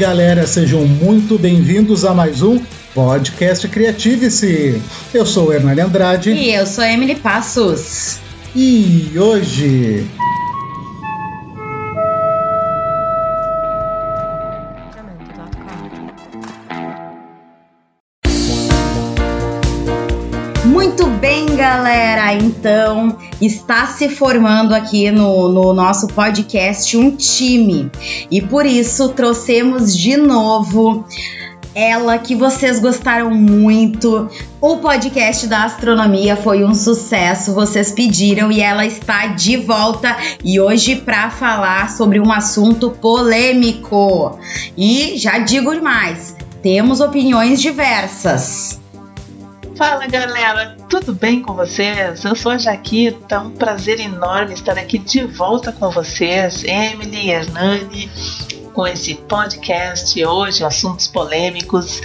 galera, sejam muito bem-vindos a mais um Podcast Criative-se. Eu sou o Hernani Andrade. E eu sou a Emily Passos. E hoje Muito bem, galera. Então, está se formando aqui no, no nosso podcast um time. E por isso trouxemos de novo ela que vocês gostaram muito. O podcast da astronomia foi um sucesso, vocês pediram e ela está de volta e hoje para falar sobre um assunto polêmico. E já digo demais, temos opiniões diversas. Fala galera, tudo bem com vocês? Eu sou a Jaquita, um prazer enorme estar aqui de volta com vocês, Emily e Hernani, com esse podcast hoje, assuntos polêmicos.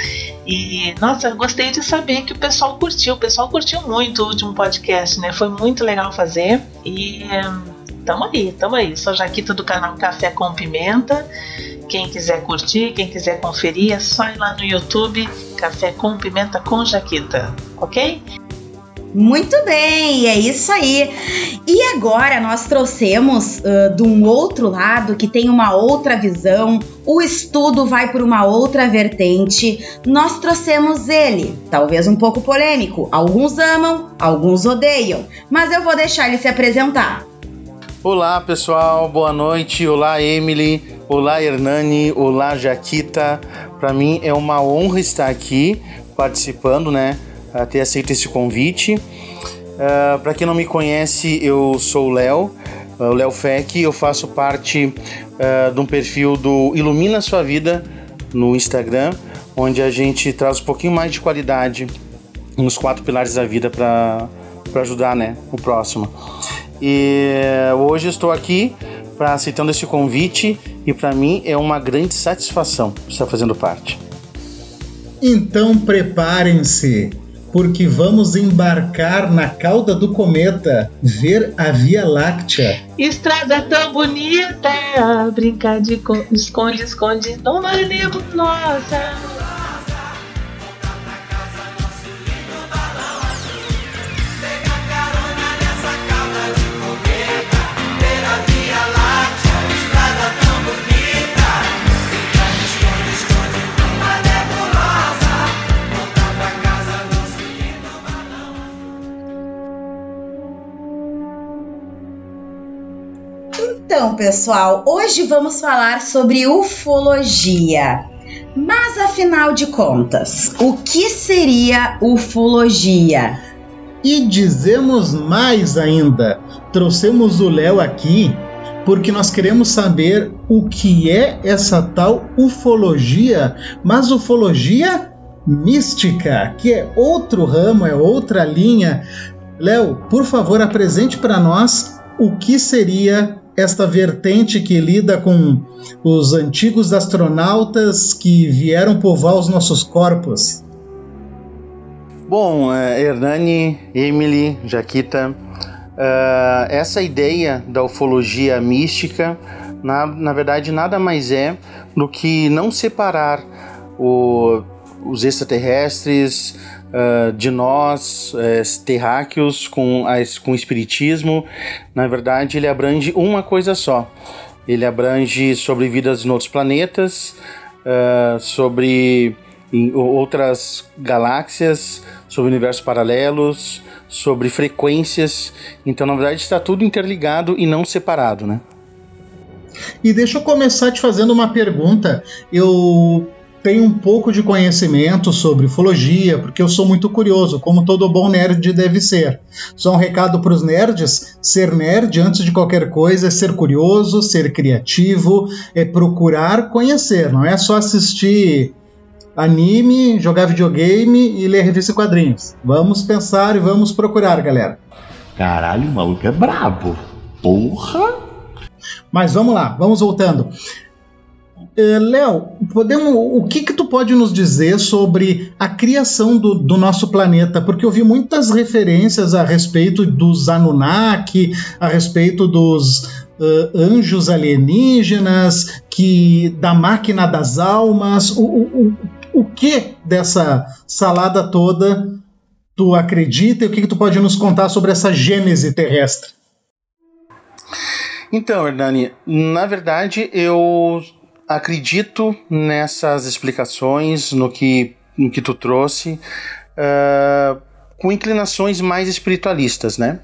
E nossa, gostei de saber que o pessoal curtiu, o pessoal curtiu muito o último podcast, né? Foi muito legal fazer e tamo aí, tamo aí. Sou Jaquita do canal Café com Pimenta. Quem quiser curtir, quem quiser conferir, é só ir lá no YouTube Café com Pimenta com Jaquita, ok? Muito bem, é isso aí. E agora nós trouxemos uh, de um outro lado que tem uma outra visão, o estudo vai por uma outra vertente. Nós trouxemos ele, talvez um pouco polêmico. Alguns amam, alguns odeiam, mas eu vou deixar ele se apresentar. Olá pessoal, boa noite. Olá Emily, olá Hernani, olá Jaquita. Para mim é uma honra estar aqui participando, né? Ter aceito esse convite. Uh, Para quem não me conhece, eu sou o Léo, o Léo Feck. Eu faço parte uh, de um perfil do Ilumina Sua Vida no Instagram, onde a gente traz um pouquinho mais de qualidade nos quatro pilares da vida para ajudar, né, o próximo. E hoje estou aqui para aceitando esse convite e para mim é uma grande satisfação estar fazendo parte. Então preparem-se, porque vamos embarcar na cauda do cometa, ver a Via Láctea. Estrada tão bonita, brincar de esconde, esconde, numa nebulosa. Então, pessoal, hoje vamos falar sobre ufologia. Mas afinal de contas, o que seria ufologia? E dizemos mais ainda: trouxemos o Léo aqui porque nós queremos saber o que é essa tal ufologia, mas ufologia mística, que é outro ramo, é outra linha. Léo, por favor, apresente para nós o que seria esta vertente que lida com os antigos astronautas que vieram povoar os nossos corpos? Bom, uh, Hernani, Emily, Jaquita, uh, essa ideia da ufologia mística, na, na verdade, nada mais é do que não separar o, os extraterrestres, uh, de nós, uh, terráqueos, com, as, com o espiritismo. Na verdade, ele abrange uma coisa só. Ele abrange sobre vidas em outros planetas, uh, sobre outras galáxias, sobre universos paralelos, sobre frequências. Então, na verdade, está tudo interligado e não separado, né? E deixa eu começar te fazendo uma pergunta. Eu tenho um pouco de conhecimento sobre ufologia, porque eu sou muito curioso, como todo bom nerd deve ser. Só um recado para os nerds: ser nerd, antes de qualquer coisa, é ser curioso, ser criativo, é procurar conhecer, não é só assistir anime, jogar videogame e ler revista e quadrinhos. Vamos pensar e vamos procurar, galera. Caralho, o maluco é brabo. Porra! Mas vamos lá, vamos voltando. Uh, Léo, podemos, o que que tu pode nos dizer sobre a criação do, do, nosso planeta? Porque eu vi muitas referências a respeito dos Anunnaki, a respeito dos, uh, anjos alienígenas, que da máquina das almas, o, o, o, o que dessa salada toda tu acredita e o que, que tu pode nos contar sobre essa gênese terrestre? Então, Hernani, na verdade eu acredito nessas explicações, no que, no que tu trouxe, uh, com inclinações mais espiritualistas, né?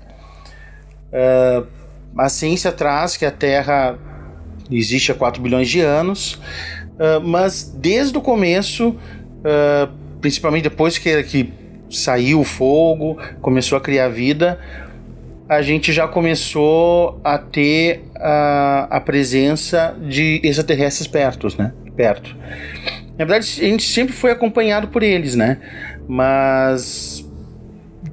Uh, a ciência traz que a Terra existe há 4 bilhões de anos, uh, mas desde o começo, principalmente depois que, que saiu o fogo, começou a criar vida, a gente já começou a ter a, a presença de extraterrestres perto, né? Perto. Na verdade, a gente sempre foi acompanhado por eles, né? Mas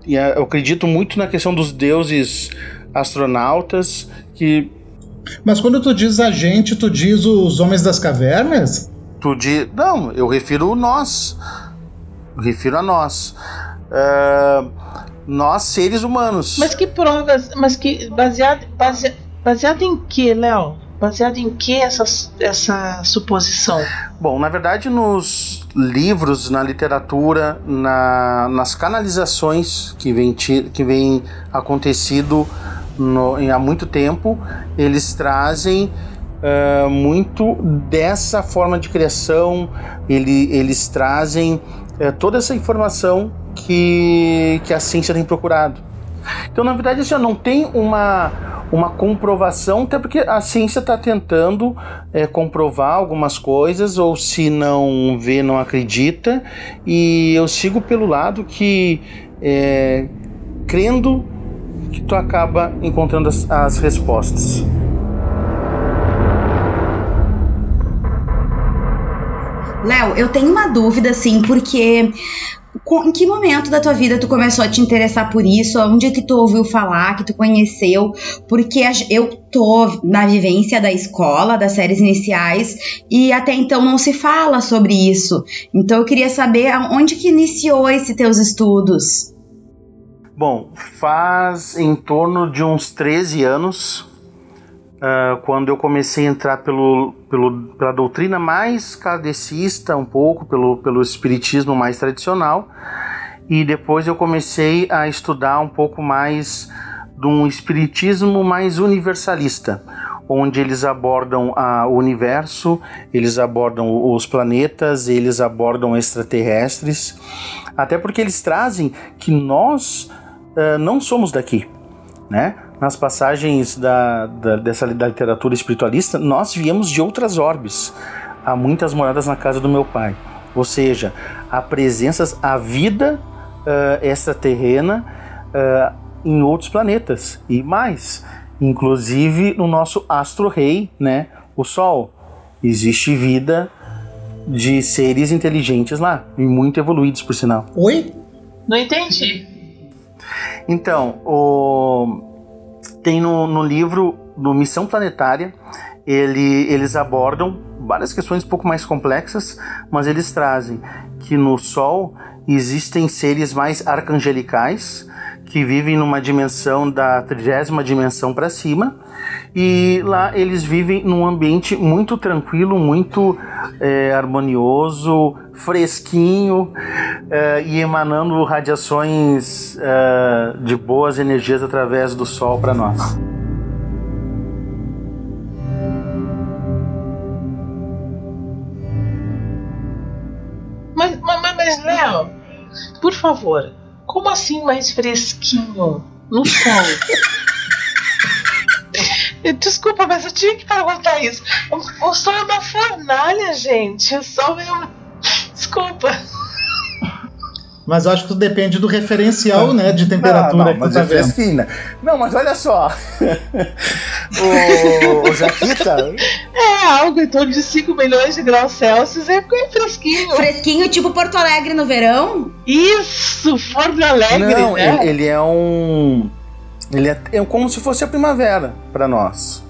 eu acredito muito na questão dos deuses astronautas que. Mas quando tu diz a gente, tu diz os homens das cavernas? Tu diz. Não, eu refiro nós. Eu refiro a nós. Uh, nós, seres humanos. Mas que provas, mas que baseado, base, baseado em que, Léo? Baseado em que essa, essa suposição? Bom, na verdade, nos livros, na literatura, na, nas canalizações que vem, que vem acontecido no, há muito tempo, eles trazem uh, muito dessa forma de criação, ele, eles trazem uh, toda essa informação que, que a ciência tem procurado. Então, na verdade, assim, não tem uma, uma comprovação, até porque a ciência está tentando é, comprovar algumas coisas, ou se não vê, não acredita, e eu sigo pelo lado que, é, crendo, que tu acaba encontrando as, as respostas. Léo, eu tenho uma dúvida, assim, porque em que momento da tua vida tu começou a te interessar por isso? Onde é que tu ouviu falar, que tu conheceu? Porque eu tô na vivência da escola, das séries iniciais, e até então não se fala sobre isso. Então eu queria saber onde que iniciou esses teus estudos. Bom, faz em torno de uns 13 anos uh, quando eu comecei a entrar pelo, pelo, pela doutrina mais kardecista, um pouco, pelo, pelo espiritismo mais tradicional, e depois eu comecei a estudar um pouco mais de um espiritismo mais universalista, onde eles abordam o universo, eles abordam os planetas, eles abordam extraterrestres, até porque eles trazem que nós uh, não somos daqui, né? Nas passagens da, da, dessa da literatura espiritualista, nós viemos de outras orbes. Há muitas moradas na casa do meu pai. Ou seja, há presenças, a vida uh, extraterrena uh, em outros planetas. E mais, inclusive no nosso astro-rei, né, o Sol. Existe vida de seres inteligentes lá, e muito evoluídos, por sinal. Oi? Não entendi. Então, o tem no, no livro do Missão Planetária, ele, eles abordam várias questões um pouco mais complexas, mas eles trazem que no Sol existem seres mais arcangelicais que vivem numa dimensão da trigésima dimensão para cima e lá eles vivem num ambiente muito tranquilo, muito é, harmonioso, fresquinho é, e emanando radiações é, de boas energias através do Sol para nós. Mas, mas, mas Léo, por favor, como assim mais fresquinho no sol? Desculpa, mas eu tinha que perguntar isso. O sol é uma fornalha, gente. O sol é um. Desculpa. Mas eu acho que depende do referencial, né, de temperatura não, não, mas tá é fresquinha. Não, mas olha só. o, o Jaquita... É, algo em torno de 5 milhões de graus Celsius é fresquinho. Fresquinho, tipo Porto Alegre no verão? Isso, Porto Alegre, não, né? Ele, ele é um... Ele é, é como se fosse a primavera para nós.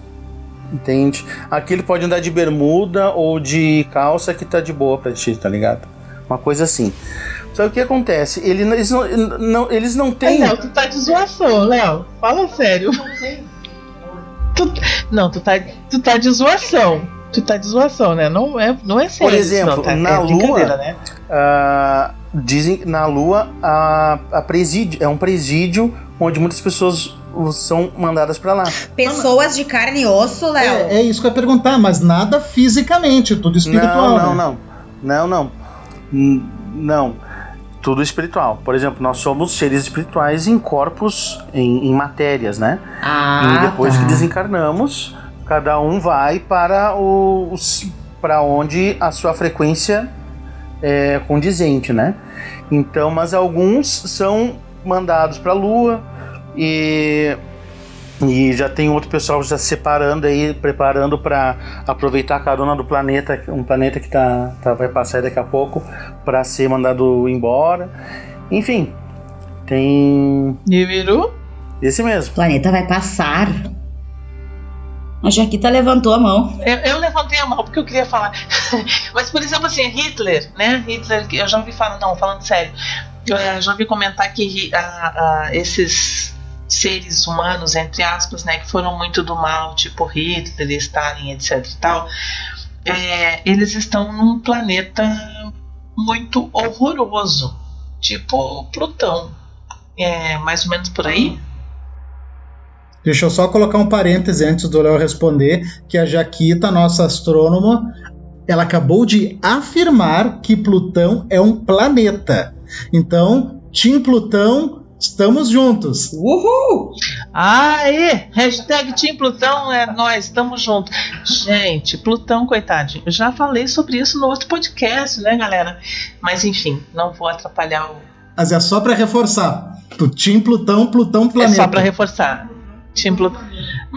Entende? Aqui ele pode andar de bermuda ou de calça que tá de boa pra ti, tá ligado? Uma coisa assim. Só que o que acontece? Ele, eles, não, não, eles não têm. Léo, tu tá de zoação, Léo. Fala sério. Tu, não, tu tá, tu tá de zoação. Tu tá de zoação, né? Não é, não é sério. Por exemplo, não, tá? na é Lua, né? ah, dizem na Lua a, a presídio, é um presídio onde muitas pessoas são mandadas pra lá. Pessoas de carne e osso, Léo. É, é isso que eu ia perguntar, mas nada fisicamente, tudo espiritual. Não, não, né? não. Não, não. N- Não. Tudo espiritual. Por exemplo, nós somos seres espirituais em corpos, em, em matérias, né? Ah, e depois tá. que desencarnamos, cada um vai para os para onde a sua frequência é condizente, né? Então, mas alguns são mandados para a Lua e e já tem outro pessoal já se separando aí, preparando para aproveitar a carona do planeta, um planeta que tá, tá vai passar daqui a pouco para ser mandado embora. Enfim, tem Nibiru? esse mesmo. O planeta vai passar. A Jaquita levantou a mão. Eu, eu levantei a mão porque eu queria falar. Mas, por exemplo, assim, Hitler, né? Hitler, eu já ouvi falar, não, falando sério, eu eh, já ouvi comentar que a- esses seres humanos, entre aspas, né, que foram muito do mal, tipo Hitler, Stalin, etc e tal, eh, eles estão num planeta muito horroroso, tipo Plutão. É mais ou menos por aí? Deixa eu só colocar um parêntese antes do Léo responder, que a Jaquita, nossa astrônoma, ela acabou de afirmar que Plutão é um planeta. Então, Tim Plutão, estamos juntos. Uhul! Aê! Hashtag Team Plutão é nós, estamos juntos. Gente, Plutão, coitadinho. Eu já falei sobre isso no outro podcast, né, galera? Mas enfim, não vou atrapalhar o. Mas é só para reforçar. Tim Plutão, Plutão planeta. É só pra reforçar. Team Plutão.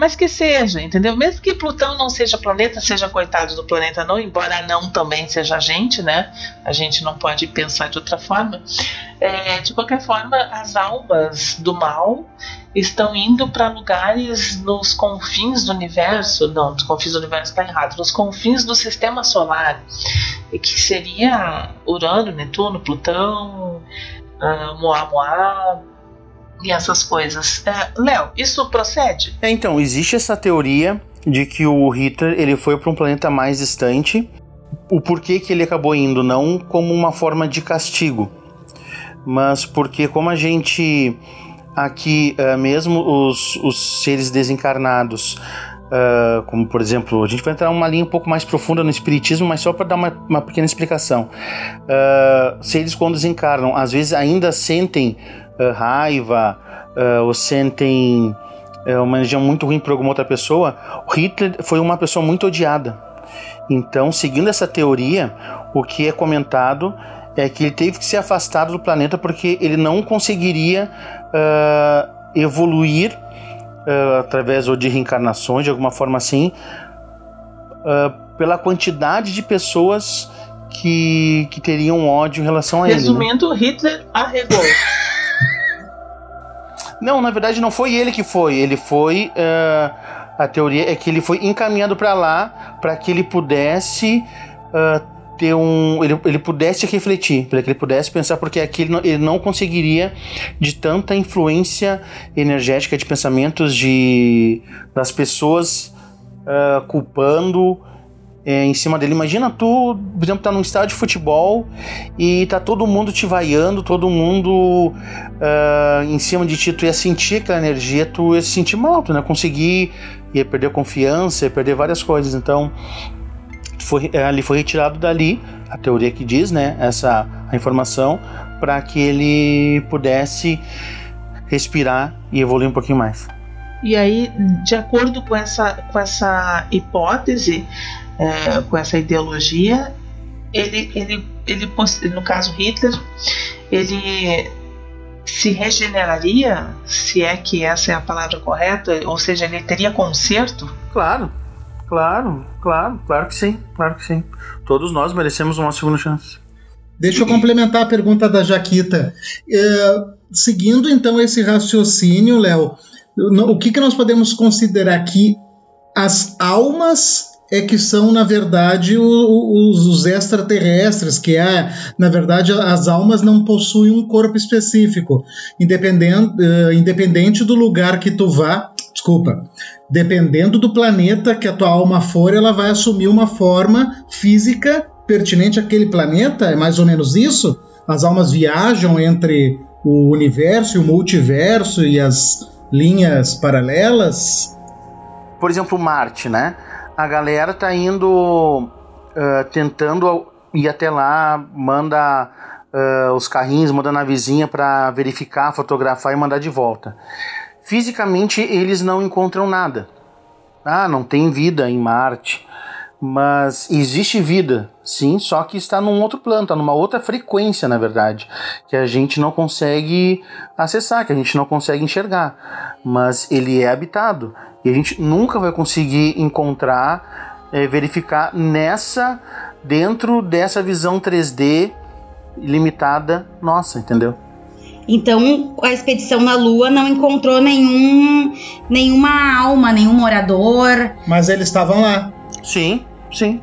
Mas que seja, entendeu? Mesmo que Plutão não seja planeta, seja coitado do planeta não, embora não também seja a gente, né? A gente não pode pensar de outra forma. É, de qualquer forma, as almas do mal estão indo para lugares nos confins do universo, não, nos confins do universo está errado, nos confins do sistema solar, que seria Urano, Netuno, Plutão, uh, Moá e essas coisas. É, Léo, isso procede? É, então, existe essa teoria de que o Hitler ele foi para um planeta mais distante. O porquê que ele acabou indo, não como uma forma de castigo, mas porque como a gente aqui, uh, mesmo os, os seres desencarnados, uh, como por exemplo, a gente vai entrar numa linha um pouco mais profunda no espiritismo, mas só para dar uma, uma, pequena explicação. Uh, seres quando desencarnam, às vezes ainda sentem raiva ou sentem uma energia muito ruim para alguma outra pessoa. Hitler foi uma pessoa muito odiada. Então, seguindo essa teoria, o que é comentado é que ele teve que ser afastado do planeta porque ele não conseguiria uh, evoluir uh, através ou de reencarnações, de alguma forma assim, uh, pela quantidade de pessoas que, que teriam ódio em relação a Resumindo, ele. Né? Hitler arregou. Não, na verdade não foi ele que foi. Ele foi. a teoria é que ele foi encaminhado para lá para que ele pudesse ter um. Ele, ele pudesse refletir, para que ele pudesse pensar, porque aqui ele não, ele não conseguiria, de tanta influência energética de pensamentos de, das pessoas uh, culpando. É, em cima dele. Imagina tu, por exemplo, tá num estádio de futebol e tá todo mundo te vaiando, todo mundo uh, em cima de ti, tu ia sentir aquela energia, tu ia se sentir mal, tu não ia conseguir, ia perder confiança, ia perder várias coisas. Então, foi, ele foi retirado dali, a teoria que diz, né, essa a informação, para que ele pudesse respirar e evoluir um pouquinho mais. E aí, de acordo com essa, com essa hipótese, é, com essa ideologia, ele, ele, ele, no caso Hitler, ele se regeneraria, se é que essa é a palavra correta, ou seja, ele teria conserto? Claro, Claro, claro, claro que sim, claro que sim. Todos nós merecemos uma segunda chance. Deixa eu complementar a pergunta da Jaquita. É, seguindo então esse raciocínio, Léo, o que, que nós podemos considerar que as almas é que são, na verdade, os, os extraterrestres, que é, na verdade, as almas não possuem um corpo específico. Independente, uh, independente do lugar que tu vá, desculpa, dependendo do planeta que a tua alma for, ela vai assumir uma forma física pertinente àquele planeta, é mais ou menos isso? As almas viajam entre o universo e o multiverso e as linhas paralelas? Por exemplo, Marte, né? A galera tá indo uh, tentando ir até lá, manda uh, os carrinhos, manda na vizinha para verificar, fotografar e mandar de volta. Fisicamente eles não encontram nada. Ah, não tem vida em Marte. Mas existe vida, sim, só que está num outro plano, está numa outra frequência, na verdade, que a gente não consegue acessar, que a gente não consegue enxergar. Mas ele é habitado e a gente nunca vai conseguir encontrar, é, verificar nessa, dentro dessa visão 3D limitada nossa, entendeu? Então a expedição na Lua não encontrou nenhum, nenhuma alma, nenhum morador. Mas eles estavam lá. Sim, sim.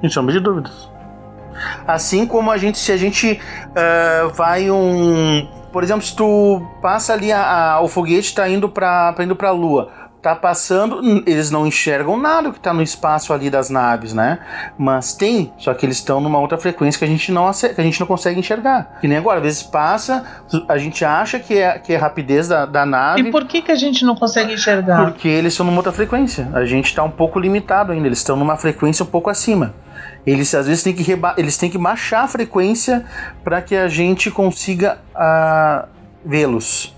Sem sombra de dúvidas. Assim como a gente, se a gente uh, vai um. Por exemplo, se tu passa ali a, a o foguete está indo para indo para a Lua tá passando, eles não enxergam nada que está no espaço ali das naves, né? Mas tem, só que eles estão numa outra frequência que a gente não que a gente não consegue enxergar. Que nem agora, às vezes passa, a gente acha que é, que é rapidez da, da nave. E por que, que a gente não consegue enxergar? Porque eles estão numa outra frequência. A gente está um pouco limitado ainda, eles estão numa frequência um pouco acima. Eles às vezes têm que, eles têm que baixar a frequência para que a gente consiga uh, vê-los.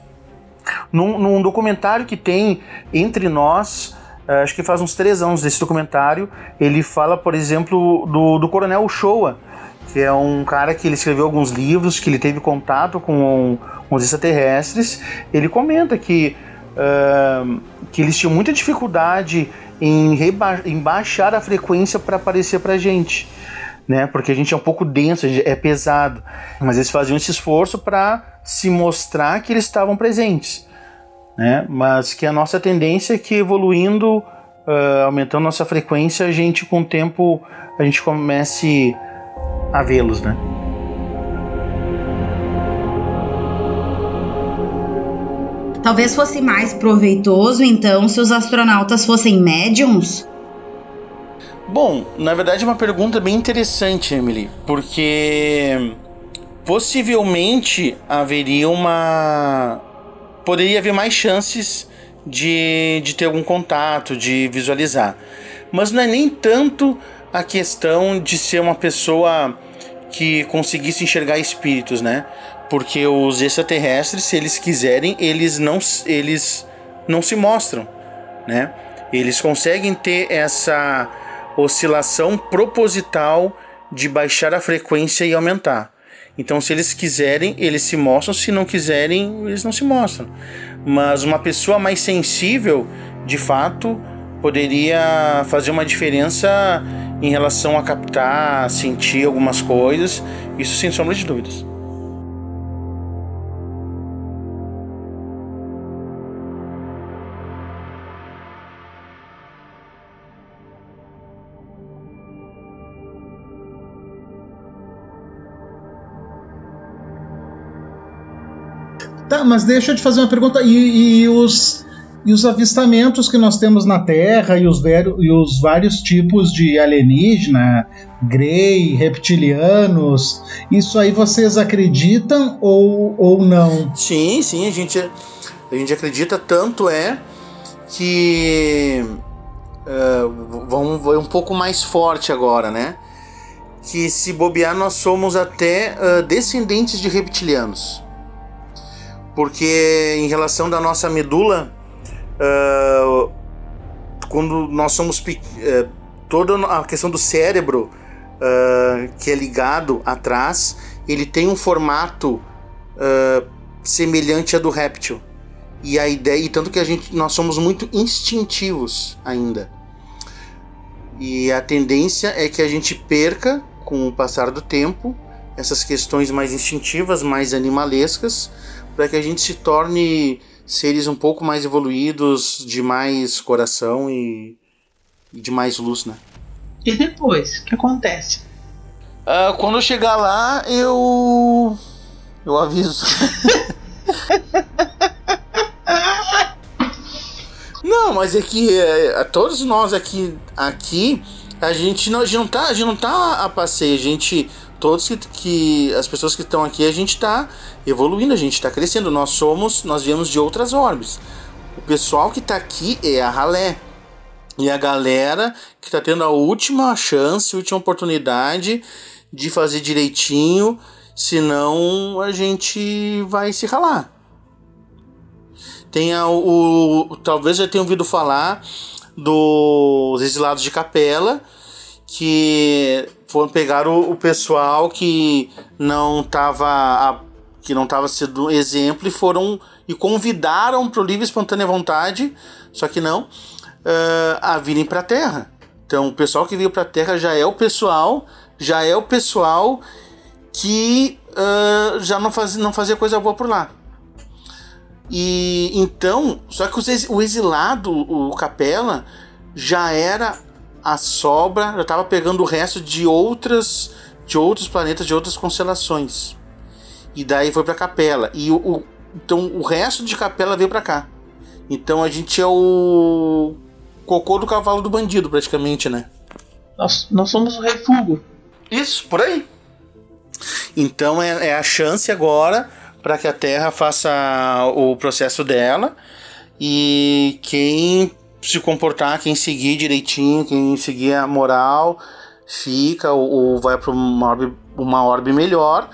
Num, num documentário que tem entre nós, uh, acho que faz uns três anos desse documentário, ele fala, por exemplo, do, do Coronel Showa, que é um cara que ele escreveu alguns livros, que ele teve contato com, com os extraterrestres. Ele comenta que, uh, que eles tinham muita dificuldade em, em baixar a frequência para aparecer para gente. Né? Porque a gente é um pouco denso, é pesado. Mas eles faziam esse esforço para se mostrar que eles estavam presentes, né? Mas que a nossa tendência é que evoluindo, uh, aumentando nossa frequência, a gente com o tempo a gente comece a vê-los, né? Talvez fosse mais proveitoso, então, se os astronautas fossem médiums? Bom, na verdade é uma pergunta bem interessante, Emily, porque possivelmente haveria uma. Poderia haver mais chances de, de ter algum contato, de visualizar. Mas não é nem tanto a questão de ser uma pessoa que conseguisse enxergar espíritos, né? Porque os extraterrestres, se eles quiserem, eles não, eles não se mostram, né? Eles conseguem ter essa oscilação proposital de baixar a frequência e aumentar. Então, se eles quiserem, eles se mostram, se não quiserem, eles não se mostram. Mas uma pessoa mais sensível, de fato, poderia fazer uma diferença em relação a captar, sentir algumas coisas, isso sem sombra de dúvidas. Tá, mas deixa eu te fazer uma pergunta. E, e os, e os avistamentos que nós temos na Terra e os, e os vários tipos de alienígena, Grey, reptilianos, isso aí vocês acreditam ou, ou não? Sim, sim, a gente, a gente acredita, tanto é que. Uh, vamos um pouco mais forte agora, né? Que se bobear, nós somos até uh, descendentes de reptilianos porque em relação da nossa medula, uh, quando nós somos uh, toda a questão do cérebro uh, que é ligado atrás, ele tem um formato semelhante a do réptil. E a ideia, e tanto que a gente, nós somos muito instintivos ainda. E a tendência é que a gente perca com o passar do tempo essas questões mais instintivas, mais animalescas, para que a gente se torne seres um pouco mais evoluídos, de mais coração e, e de mais luz, né? E depois, o que acontece? Uh, quando eu chegar lá, eu. Eu aviso. Não, mas é que é, todos nós aqui, aqui a gente não, a gente não tá, a gente não tá a passeio, a gente todos que, que as pessoas que estão aqui, a gente está evoluindo, a gente está crescendo. Nós somos, nós viemos de outras orbes. O pessoal que está aqui é a ralé. E a galera que está tendo a última chance, a última oportunidade de fazer direitinho, senão a gente vai se ralar. Tem o, o talvez já tenha ouvido falar dos exilados de capela que foram pegar o, o pessoal que não estava que não estava sendo exemplo e foram e convidaram para o livre espontânea vontade, só que não, uh, a virem para a Terra. Então, o pessoal que veio para a Terra já é o pessoal, já é o pessoal que uh, já não, faz, não fazia coisa boa por lá. E então, só que o exilado, o Capela, já era a sobra, já estava pegando o resto de outras de outros planetas, de outras constelações. E daí foi para Capela. E o, o, então o resto de Capela veio para cá. Então a gente é o cocô do cavalo do bandido, praticamente, né? Nós, nós somos o refúgio. Isso, por aí. Então é, é a chance agora para que a Terra faça o processo dela e quem se comportar, quem seguir direitinho, quem seguir a moral, fica ou, ou vai para uma orbe, uma orbe melhor.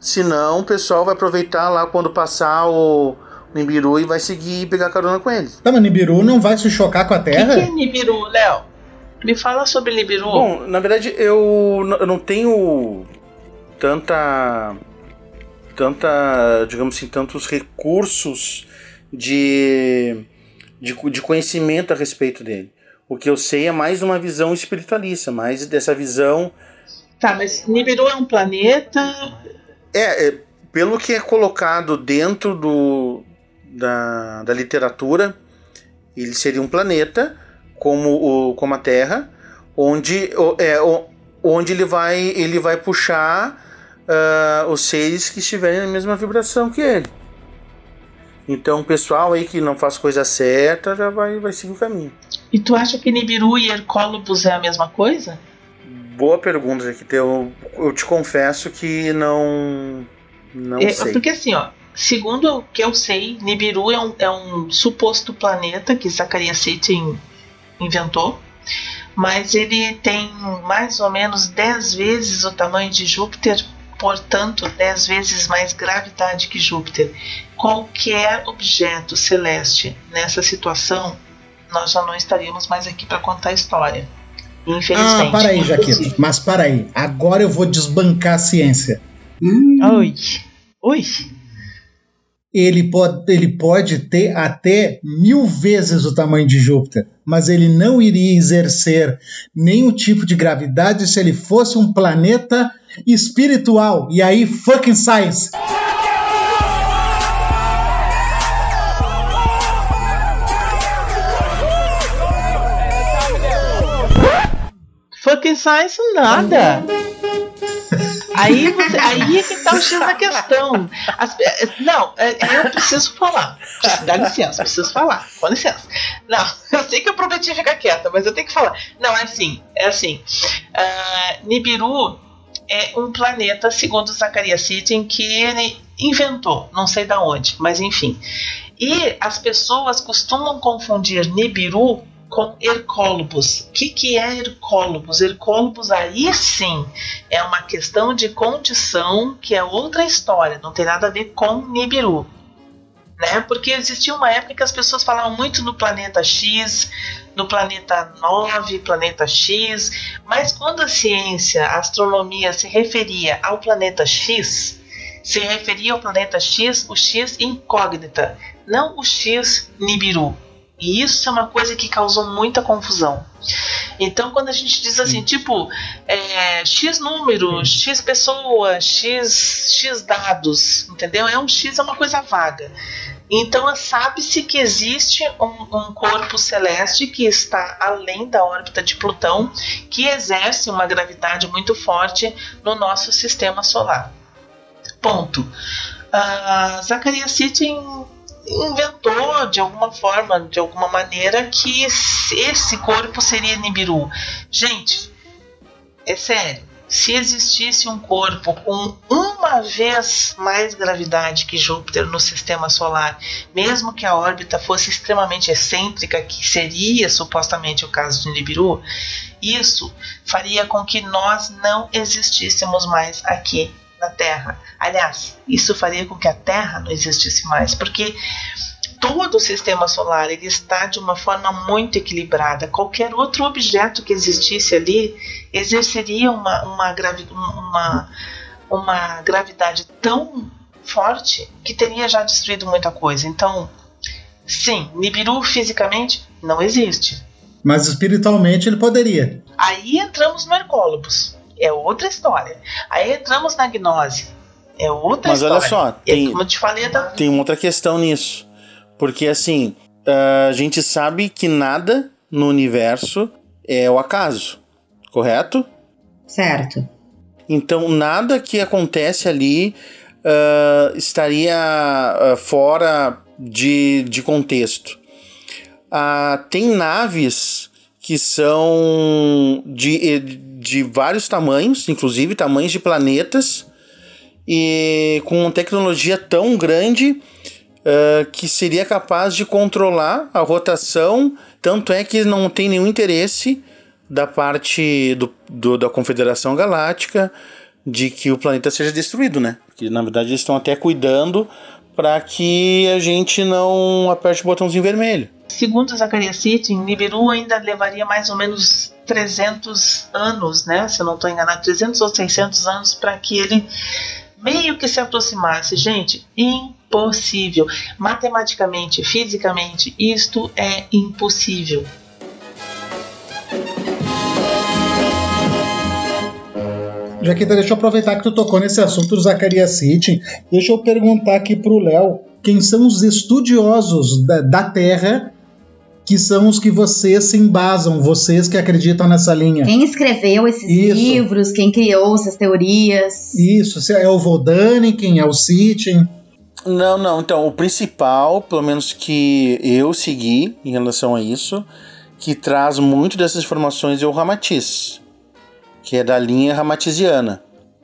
Senão o pessoal vai aproveitar lá quando passar o Nibiru e vai seguir e pegar carona com ele. Tá, mas Nibiru não vai se chocar com a Terra? O que, que é Nibiru, Léo? Me fala sobre Nibiru. Bom, na verdade eu, eu não tenho tanta tanta, digamos assim, tantos recursos de de, de conhecimento a respeito dele. O que eu sei é mais uma visão espiritualista, mais dessa visão. Tá, mas Nibiru é um planeta. É, é pelo que é colocado dentro do, da, da literatura, ele seria um planeta como, o, como a Terra, onde, é, onde ele, vai, ele vai puxar uh, os seres que estiverem na mesma vibração que ele. Então, o pessoal aí que não faz coisa certa já vai, vai seguir o caminho. E tu acha que Nibiru e Hercólobus é a mesma coisa? Boa pergunta, Jaquita. Eu, eu te confesso que não. Não é, sei. Porque assim, ó. Segundo o que eu sei, Nibiru é um, é um suposto planeta que Zacarias Sitchin inventou, mas ele tem mais ou menos 10 vezes o tamanho de Júpiter portanto, dez vezes mais gravidade que Júpiter. Qualquer objeto celeste nessa situação, nós já não estaríamos mais aqui para contar a história. Infelizmente. Ah, para aí, Jaqueta. Mas para aí. Agora eu vou desbancar a ciência. Hum. Oi. Oi. Ele pode, ele pode ter até mil vezes o tamanho de Júpiter, mas ele não iria exercer nenhum tipo de gravidade se ele fosse um planeta espiritual. E aí, fucking science. Science nada. Aí, você, aí é que tá o X da questão. As, não, é, eu preciso falar. Dá licença, preciso falar. Com licença. Não, eu sei que eu prometi ficar quieta, mas eu tenho que falar. Não, é assim, é assim. Uh, Nibiru é um planeta, segundo Zacarias Sitchin, que ele inventou, não sei da onde, mas enfim. E as pessoas costumam confundir Nibiru Hercólobos. O que, que é Hercólobos? Hercólobos aí sim é uma questão de condição que é outra história, não tem nada a ver com Nibiru né? Porque existia uma época que as pessoas falavam muito no planeta X, no planeta 9, planeta X, mas quando a ciência, a astronomia se referia ao planeta X, se referia ao planeta X, o X incógnita, não o X Nibiru. E isso é uma coisa que causou muita confusão. Então, quando a gente diz assim, tipo, é, X número, X pessoa, X, X dados, entendeu? É um X, é uma coisa vaga. Então, sabe-se que existe um, um, corpo celeste que está além da órbita de Plutão, que exerce uma gravidade muito forte no nosso sistema solar. Ponto. Uh, Zacarias Sitchin inventou de alguma forma, de alguma maneira, que esse corpo seria Nibiru. Gente, é sério. Se existisse um corpo com uma vez mais gravidade que Júpiter no sistema solar, mesmo que a órbita fosse extremamente excêntrica, que seria supostamente o caso de Nibiru, isso faria com que nós não existíssemos mais aqui na Terra. Aliás, isso faria com que a Terra não existisse mais, porque todo o sistema solar ele está de uma forma muito equilibrada. Qualquer outro objeto que existisse ali exerceria uma, uma, gravi uma, uma gravidade tão forte que teria já destruído muita coisa. Então, sim, Nibiru fisicamente não existe. Mas espiritualmente ele poderia. Aí entramos no Hercólogos é outra história. Aí entramos na gnose, é outra Mas história. olha só, tem, como eu te falei, da... tem uma outra questão nisso. Porque assim, a gente sabe que nada no universo é o acaso, correto? Certo. Então nada que acontece ali uh, estaria uh, fora de, de contexto. Uh, tem naves que são de, de vários tamanhos, inclusive tamanhos de planetas, e com uma tecnologia tão grande uh, que seria capaz de controlar a rotação. Tanto é que não tem nenhum interesse da parte do, do, da Confederação Galáctica de que o planeta seja destruído, né? Porque na verdade eles estão até cuidando para que a gente não aperte o botãozinho vermelho. Segundo Zacarias City, Nibiru ainda levaria mais ou menos 300 anos, né? Se eu não estou enganado, 300 ou 600 anos para que ele meio que se aproximasse. Gente, impossível. Matematicamente, fisicamente, isto é impossível. Jaquita, deixa eu aproveitar que tu tocou nesse assunto do Zacarias City. Deixa eu perguntar aqui pro Léo quem são os estudiosos da, da Terra que são os que vocês se embasam, vocês que acreditam nessa linha. Quem escreveu esses Isso. livros, quem criou essas teorias. Isso, é o Vodani, quem é o Sitchin. Não, não, então o principal, pelo menos que eu segui em relação a isso, que traz muito dessas informações é o Ramatiz, que é da linha ramatiziana,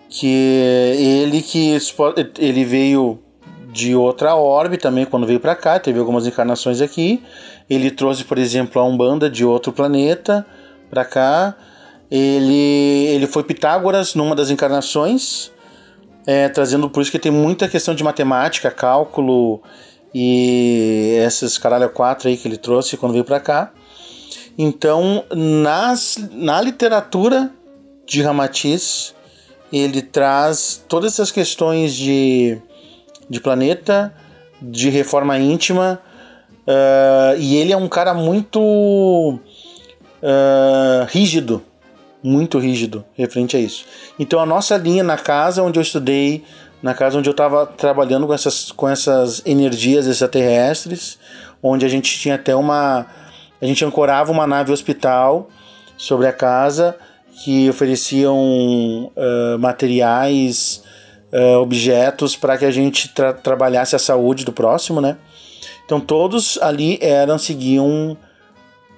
que ele que ele veio de outra órbita também quando veio para cá, teve algumas encarnações aqui. Ele trouxe, por exemplo, a Umbanda de outro planeta para cá. Ele, ele foi Pitágoras numa das encarnações, é, trazendo por isso que tem muita questão de matemática, cálculo e esses caralho 4 aí que ele trouxe quando veio para cá. Então, nas, na literatura de Ramatiz, ele traz todas essas questões de de planeta, de reforma íntima. Uh, e ele é um cara muito uh, rígido, muito rígido referente a isso. Então a nossa linha na casa onde eu estudei, na casa onde eu estava trabalhando com essas, com essas energias extraterrestres, onde a gente tinha até uma. A gente ancorava uma nave hospital sobre a casa que ofereciam uh, materiais uh, objetos para que a gente tra trabalhasse a saúde do próximo, né? Então todos ali eram seguiam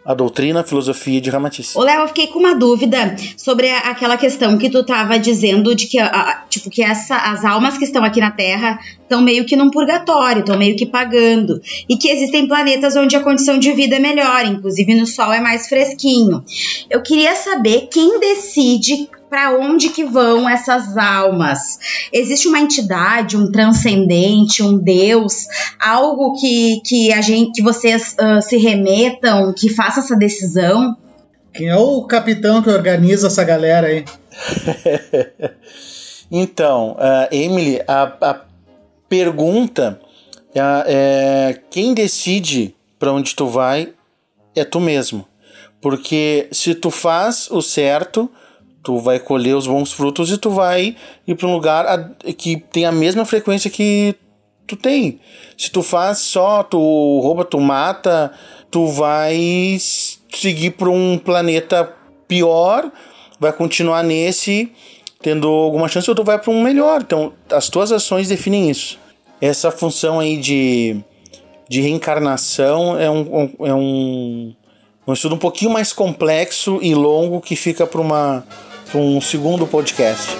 a doutrina, a filosofia de Ramatiz. Ô Léo, eu fiquei com uma dúvida sobre a, aquela questão que tu estava dizendo de que, a, tipo, que essa, as almas que estão aqui na Terra estão meio que num purgatório, estão meio que pagando. E que existem planetas onde a condição de vida é melhor, inclusive no Sol é mais fresquinho. Eu queria saber quem decide para onde que vão essas almas? Existe uma entidade, um transcendente, um Deus, algo que, que a gente, que vocês uh, se remetam, que faça essa decisão? Quem é o capitão que organiza essa galera aí? então, uh, Emily, a, a pergunta é, é quem decide para onde tu vai é tu mesmo. Porque se tu faz o certo, tu vai colher os bons frutos e tu vai ir para um lugar que tem a mesma frequência que tu tem. Se tu faz só, tu rouba, tu mata, tu vai seguir para um planeta pior, vai continuar nesse tendo alguma chance ou tu vai para um melhor. Então, as tuas ações definem isso. Essa função aí de de reencarnação é um, é um, um estudo um pouquinho mais complexo e longo que fica para um segundo podcast.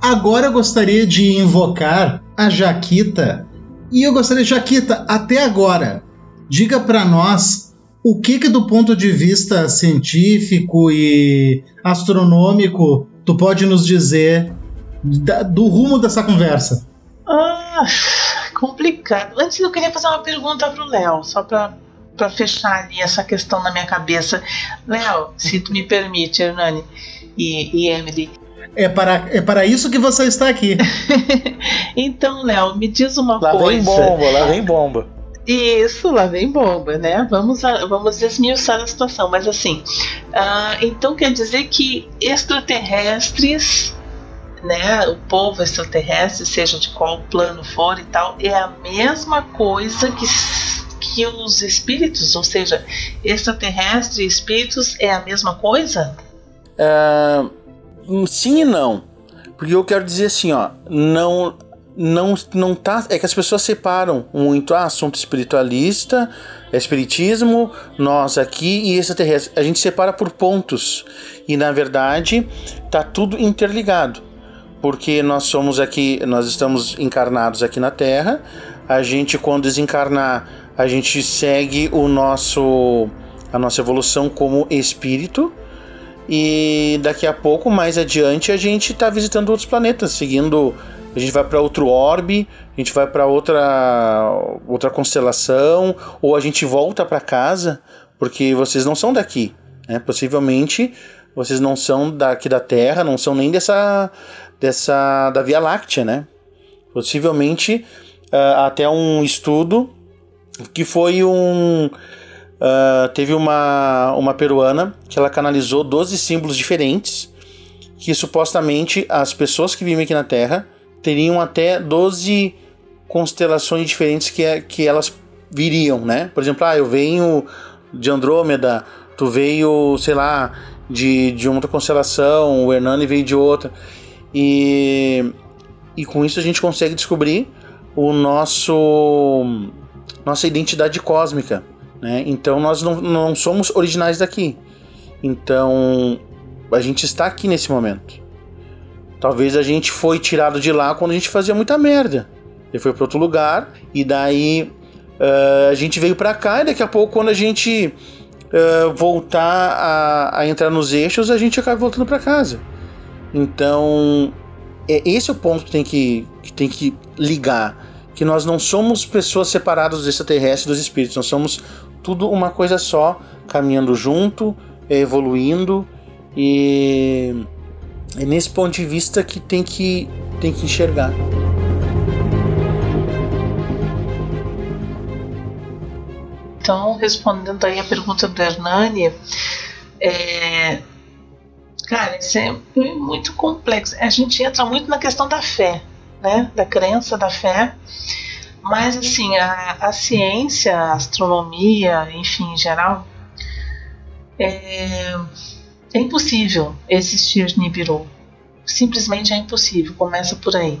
Agora eu gostaria de invocar a Jaquita. E eu gostaria, Jaquita, até agora, diga para nós o que que do ponto de vista científico e astronômico tu pode nos dizer da, do rumo dessa conversa? Ah, complicado. Antes eu queria fazer uma pergunta pro Léo, só para para fechar ali essa questão na minha cabeça. Léo, se tu me permite, Hernani e, e Emily, é para, é para isso que você está aqui. então, Léo, me diz uma lá coisa. Lá vem bomba, lá vem bomba. Isso, lá vem bomba, né? Vamos, a, vamos esmiuçar a situação, mas assim, uh, então quer dizer que extraterrestres, né, o povo extraterrestre, seja de qual plano for e tal, é a mesma coisa que, que os espíritos, ou seja, extraterrestre e espíritos é a mesma coisa? Uh, sim e não. Porque eu quero dizer assim, ó, não não não tá, é que as pessoas separam muito ah, assunto espiritualista, espiritismo, nós aqui e extraterrestre. A gente separa por pontos. E na verdade, tá tudo interligado. Porque nós somos aqui, nós estamos encarnados aqui na Terra. A gente quando desencarnar, a gente segue o nosso a nossa evolução como espírito e daqui a pouco, mais adiante, a gente está visitando outros planetas, seguindo. A gente vai para outro orbe, a gente vai para outra outra constelação, ou a gente volta para casa, porque vocês não são daqui, né? Possivelmente vocês não são daqui da Terra, não são nem dessa dessa da Via Láctea, né? Possivelmente uh, até um estudo que foi um uh, teve uma, uma peruana que ela canalizou 12 símbolos diferentes que supostamente as pessoas que vivem aqui na Terra teriam até 12 constelações diferentes que, que elas viriam, né? Por exemplo, ah, eu venho de Andrômeda, tu veio, sei lá, de, de outra constelação, o Hernani veio de outra. E, e com isso a gente consegue descobrir o nosso nossa identidade cósmica. Né? Então nós não, não somos originais daqui. Então a gente está aqui nesse momento. Talvez a gente foi tirado de lá quando a gente fazia muita merda. Ele foi para outro lugar e daí uh, a gente veio para cá e daqui a pouco quando a gente uh, voltar a, a, entrar nos eixos a gente acaba voltando para casa. Então é esse é o ponto que tem que, que tem que ligar. Que nós não somos pessoas separadas dos extraterrestres dos espíritos, nós somos tudo uma coisa só, caminhando junto, evoluindo. E é nesse ponto de vista que tem que, tem que enxergar. Então, respondendo aí a pergunta do Hernani, é, cara, isso é muito complexo. A gente entra muito na questão da fé, né? Da crença, da fé. Mas assim, a, a ciência, a astronomia, enfim, em geral, é, é impossível existir Nibiru. Simplesmente é impossível, começa por aí.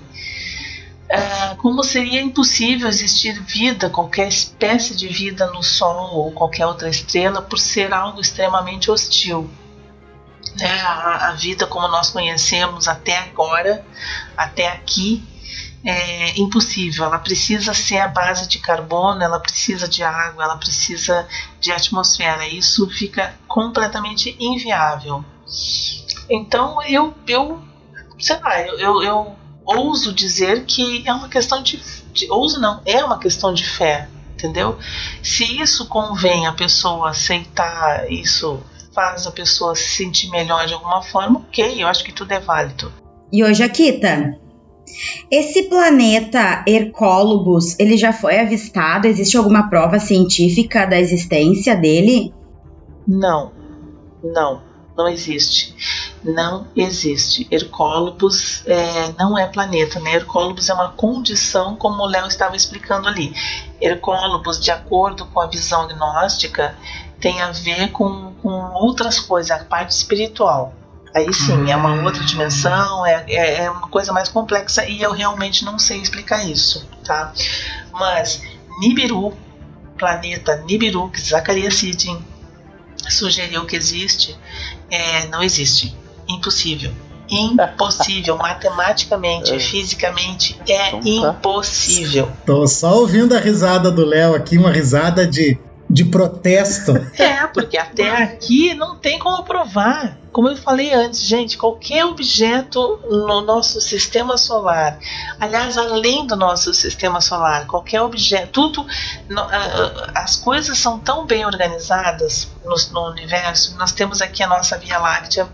É, como seria impossível existir vida, qualquer espécie de vida no Sol ou qualquer outra estrela, por ser algo extremamente hostil. Né? A, a vida como nós conhecemos até agora, até aqui, é impossível. Ela precisa ser a base de carbono, ela precisa de água, ela precisa de atmosfera. Isso fica completamente inviável. Então eu, eu sei lá, eu, eu, eu ouso dizer que é uma questão de, de. Ouso não, é uma questão de fé, entendeu? Se isso convém a pessoa aceitar, isso faz a pessoa se sentir melhor de alguma forma, ok, eu acho que tudo é válido. E hoje, Akita, esse planeta Hercólogos, ele já foi avistado? Existe alguma prova científica da existência dele? Não, não, não existe. Não existe. Hercólogos é, não é planeta, né? Hercólogos é uma condição, como o Léo estava explicando ali. Hercólogos, de acordo com a visão gnóstica, tem a ver com, com outras coisas, a parte espiritual. Aí sim, é uma outra dimensão, é, é, é, uma coisa mais complexa e eu realmente não sei explicar isso, tá? Mas Nibiru, planeta Nibiru, que Zacarias Sidin sugeriu que existe, é, não existe. Impossível. Impossível. Matematicamente, é. fisicamente, é então, tá. impossível. Tô só ouvindo a risada do Léo aqui, uma risada de de protesto. É, porque até aqui não tem como provar. Como eu falei antes, gente, qualquer objeto no nosso sistema solar, aliás, além do nosso sistema solar, qualquer objeto, tudo, as coisas são tão bem organizadas no, no universo. Nós temos aqui a nossa Via Láctea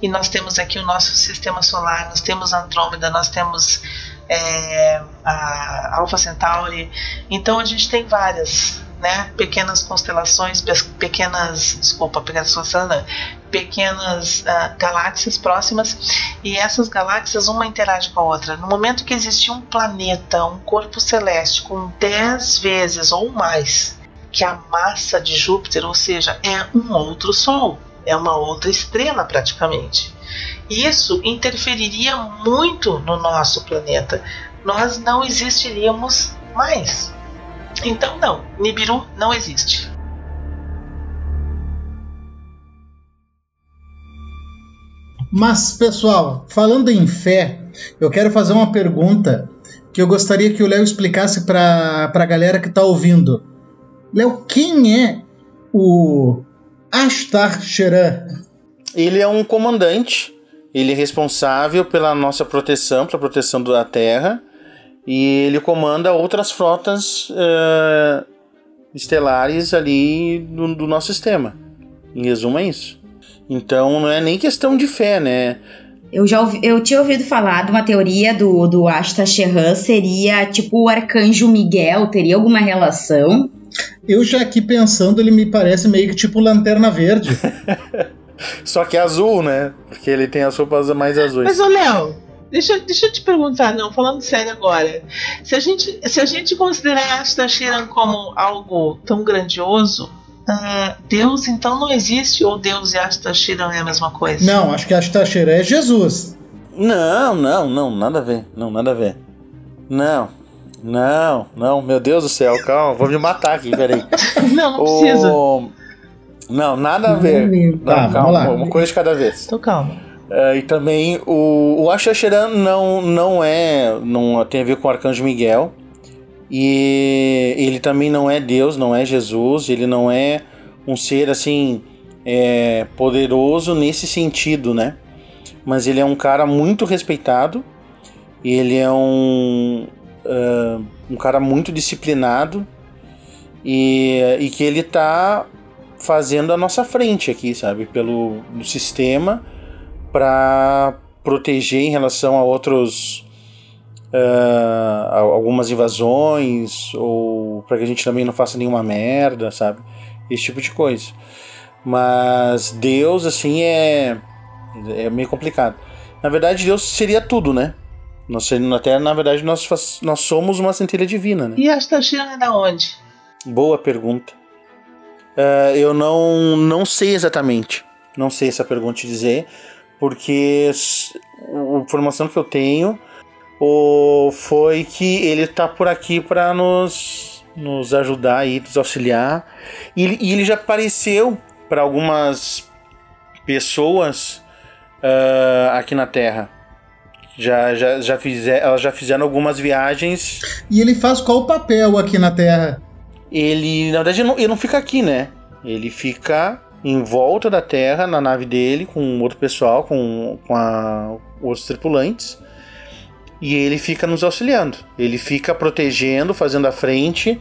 e nós temos aqui o nosso sistema solar, nós temos Andrômeda, nós temos é, a Alpha Centauri. Então a gente tem várias né, pequenas constelações, pequenas, desculpa, pequenas constelações, pequenas uh, galáxias próximas e essas galáxias uma interage com a outra. No momento que existe um planeta, um corpo celeste com 10 vezes ou mais que a massa de Júpiter, ou seja, é um outro Sol, é uma outra estrela praticamente. Isso interferiria muito no nosso planeta. Nós não existiríamos mais. Então, não, Nibiru não existe. Mas, pessoal, falando em fé, eu quero fazer uma pergunta que eu gostaria que o Léo explicasse para a galera que está ouvindo. Léo, quem é o Ashtar Sheran? Ele é um comandante, ele é responsável pela nossa proteção, pela proteção da Terra, e ele comanda outras frotas uh, estelares ali do, do, nosso sistema. Em resumo, é isso. Então não é nem questão de fé, né? Eu já ouvi, eu tinha ouvido falar de uma teoria do, do Asta Sheran, seria tipo o arcanjo Miguel, teria alguma relação? Eu já aqui pensando, ele me parece meio que tipo lanterna verde. Só que azul, né? Porque ele tem as roupas mais azuis. Mas, ô Léo, Deixa, deixa eu te perguntar, não, falando sério agora. Se a gente, se a gente considerar Asta Shiran como algo tão grandioso, uh, Deus então não existe ou Deus e Asta Shiran é a mesma coisa? Não, acho que Asta Shiran é Jesus. Não, não, não, nada a ver. Não, nada a ver. Não, não, não, meu Deus do céu, calma, vou me matar aqui, peraí. não, não precisa. Não, nada a ver. Não, tá, calma, uma coisa de cada vez. Tô calma. Uh, e também o, o Ashacheran não, não é. não tem a ver com o Arcanjo Miguel. E ele também não é Deus, não é Jesus, ele não é um ser assim é, poderoso nesse sentido, né? Mas ele é um cara muito respeitado, ele é um, uh, um cara muito disciplinado e, e que ele tá fazendo a nossa frente aqui, sabe? Pelo sistema para proteger em relação a outros uh, algumas invasões ou para que a gente também não faça nenhuma merda, sabe? Esse tipo de coisa. Mas Deus assim é é meio complicado. Na verdade, Deus seria tudo, né? Nós, até na verdade nós, nós somos uma centelha divina, né? E esta China é da onde? Boa pergunta. Uh, eu não, não sei exatamente. Não sei essa pergunta dizer, porque a informação que eu tenho foi que ele está por aqui para nos, nos ajudar e nos auxiliar. E, e ele já apareceu para algumas pessoas uh, aqui na Terra. Já, já, já fizer, elas já fizeram algumas viagens. E ele faz qual papel aqui na Terra? Ele, na verdade, ele não, ele não fica aqui, né? Ele fica em volta da Terra, na nave dele, com outro pessoal, com, com a, outros tripulantes. E ele fica nos auxiliando. Ele fica protegendo, fazendo a frente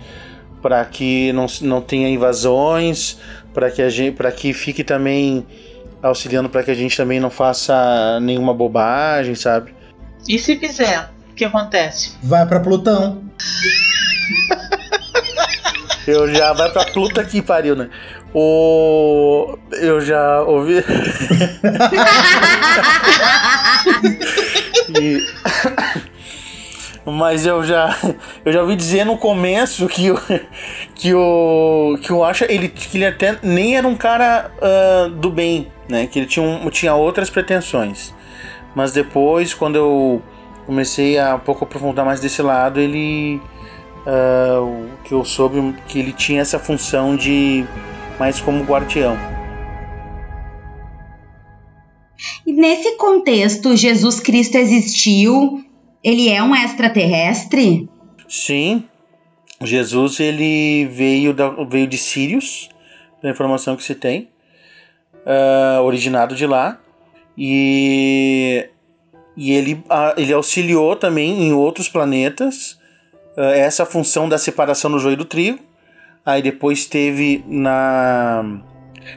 para que não, não tenha invasões, para que, a gente, que fique também auxiliando para que a gente também não faça nenhuma bobagem, sabe? E se fizer, o que acontece? Vai para Plutão. Eu já vai pra Pluta que pariu, né? O. Eu já ouvi. e... Mas eu já, eu já ouvi dizer no começo que o que o que o Asha ele que ele até nem era um cara uh, do bem, né? Que ele tinha, um, tinha outras pretensões. Mas depois, quando eu comecei a um pouco aprofundar mais desse lado, ele uh, que eu soube que ele tinha essa função de mais como guardião. E nesse contexto, Jesus Cristo existiu? Ele é um extraterrestre? Sim. Jesus ele veio, da, veio de Sírios, pela informação que se tem, uh, originado de lá. E, e ele, uh, ele auxiliou também em outros planetas uh, essa função da separação do joio do trigo. Aí depois teve na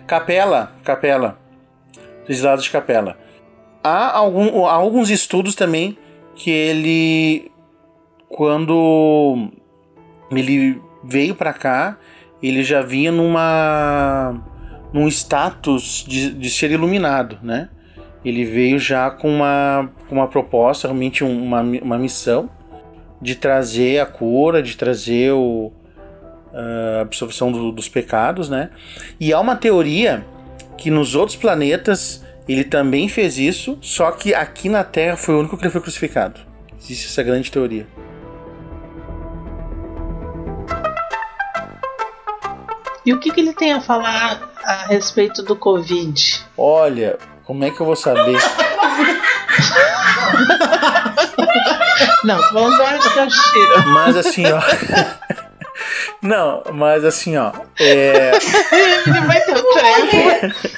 Capela, Capela, dos lados de Capela. Há, algum, há alguns estudos também que ele, quando ele veio para cá, ele já vinha numa num status de, de ser iluminado, né? Ele veio já com uma, com uma proposta, realmente uma, uma missão de trazer a cura, de trazer o, a absolvição do, dos pecados, né? E há uma teoria que nos outros planetas ele também fez isso, só que aqui na Terra foi o único que ele foi crucificado. Existe essa grande teoria. E o que, que ele tem a falar a respeito do Covid? Olha, como é que eu vou saber? Não, vamos dar uma cheira. Mas assim, ó. Não, mas assim, ó. É... Ele vai ter o treco.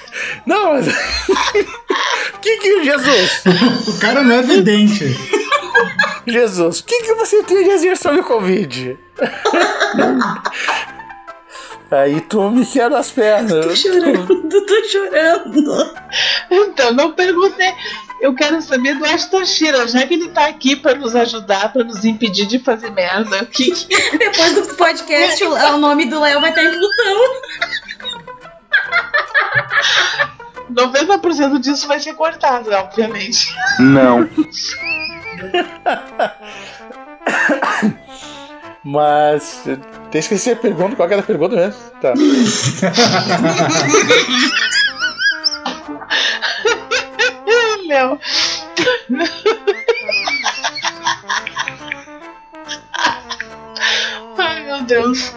Não, mas. que que Jesus? O cara não é vidente. Jesus, o que, que você tem a dizer sobre o Covid? Aí tu me quebra as pernas. Tô chorando, tô chorando. Então, não perguntei. Eu quero saber do Aston Shira, já que ele tá aqui pra nos ajudar, pra nos impedir de fazer merda. O que, Depois do podcast, o, o nome do Léo vai estar em Plutão. 90% disso vai ser cortado, obviamente. Não. Mas. Tem esqueci a pergunta, qual que era a pergunta mesmo? Tá. Léo. Ai, meu Deus.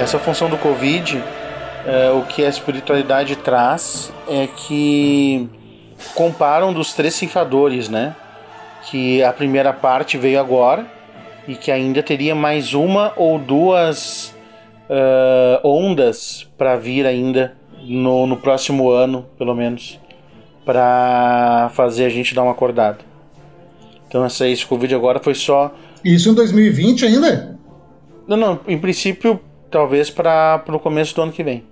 Essa função do Covid, é, o que a espiritualidade traz é que comparam dos três ceifadores, né? Que a primeira parte veio agora e que ainda teria mais uma ou duas uh, ondas para vir ainda no, no próximo ano, pelo menos, para fazer a gente dar uma acordada. Então essa esse Covid agora foi só. Isso em 2020 ainda? Não, não, em princípio, talvez para o começo do ano que vem.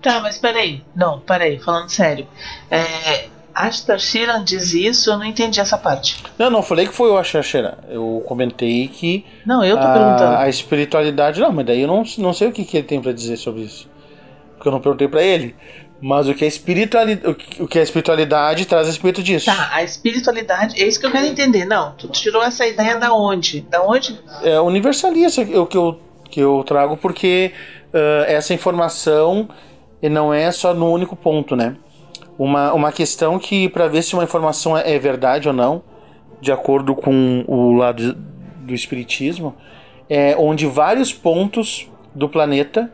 Tá, mas peraí. Não, peraí, falando sério. É, Ashtar diz isso, eu não entendi essa parte. Não, não falei que foi o Ashashera. Eu comentei que Não, eu tô a, perguntando. a espiritualidade. Não, mas daí eu não, não sei o que, que ele tem para dizer sobre isso. Porque eu não perguntei para ele. Mas o que, a espiritualidade, o que- a espiritualidade traz a respeito disso. Tá, a espiritualidade, é isso que eu quero entender. Não, tu tirou essa ideia da onde? Da onde? É universalista o que eu, que eu trago, porque ah, essa informação não é só no único ponto, né? Uma, uma questão que, para ver se uma informação é é verdade ou não, de acordo com o lado do espiritismo, é onde vários pontos do planeta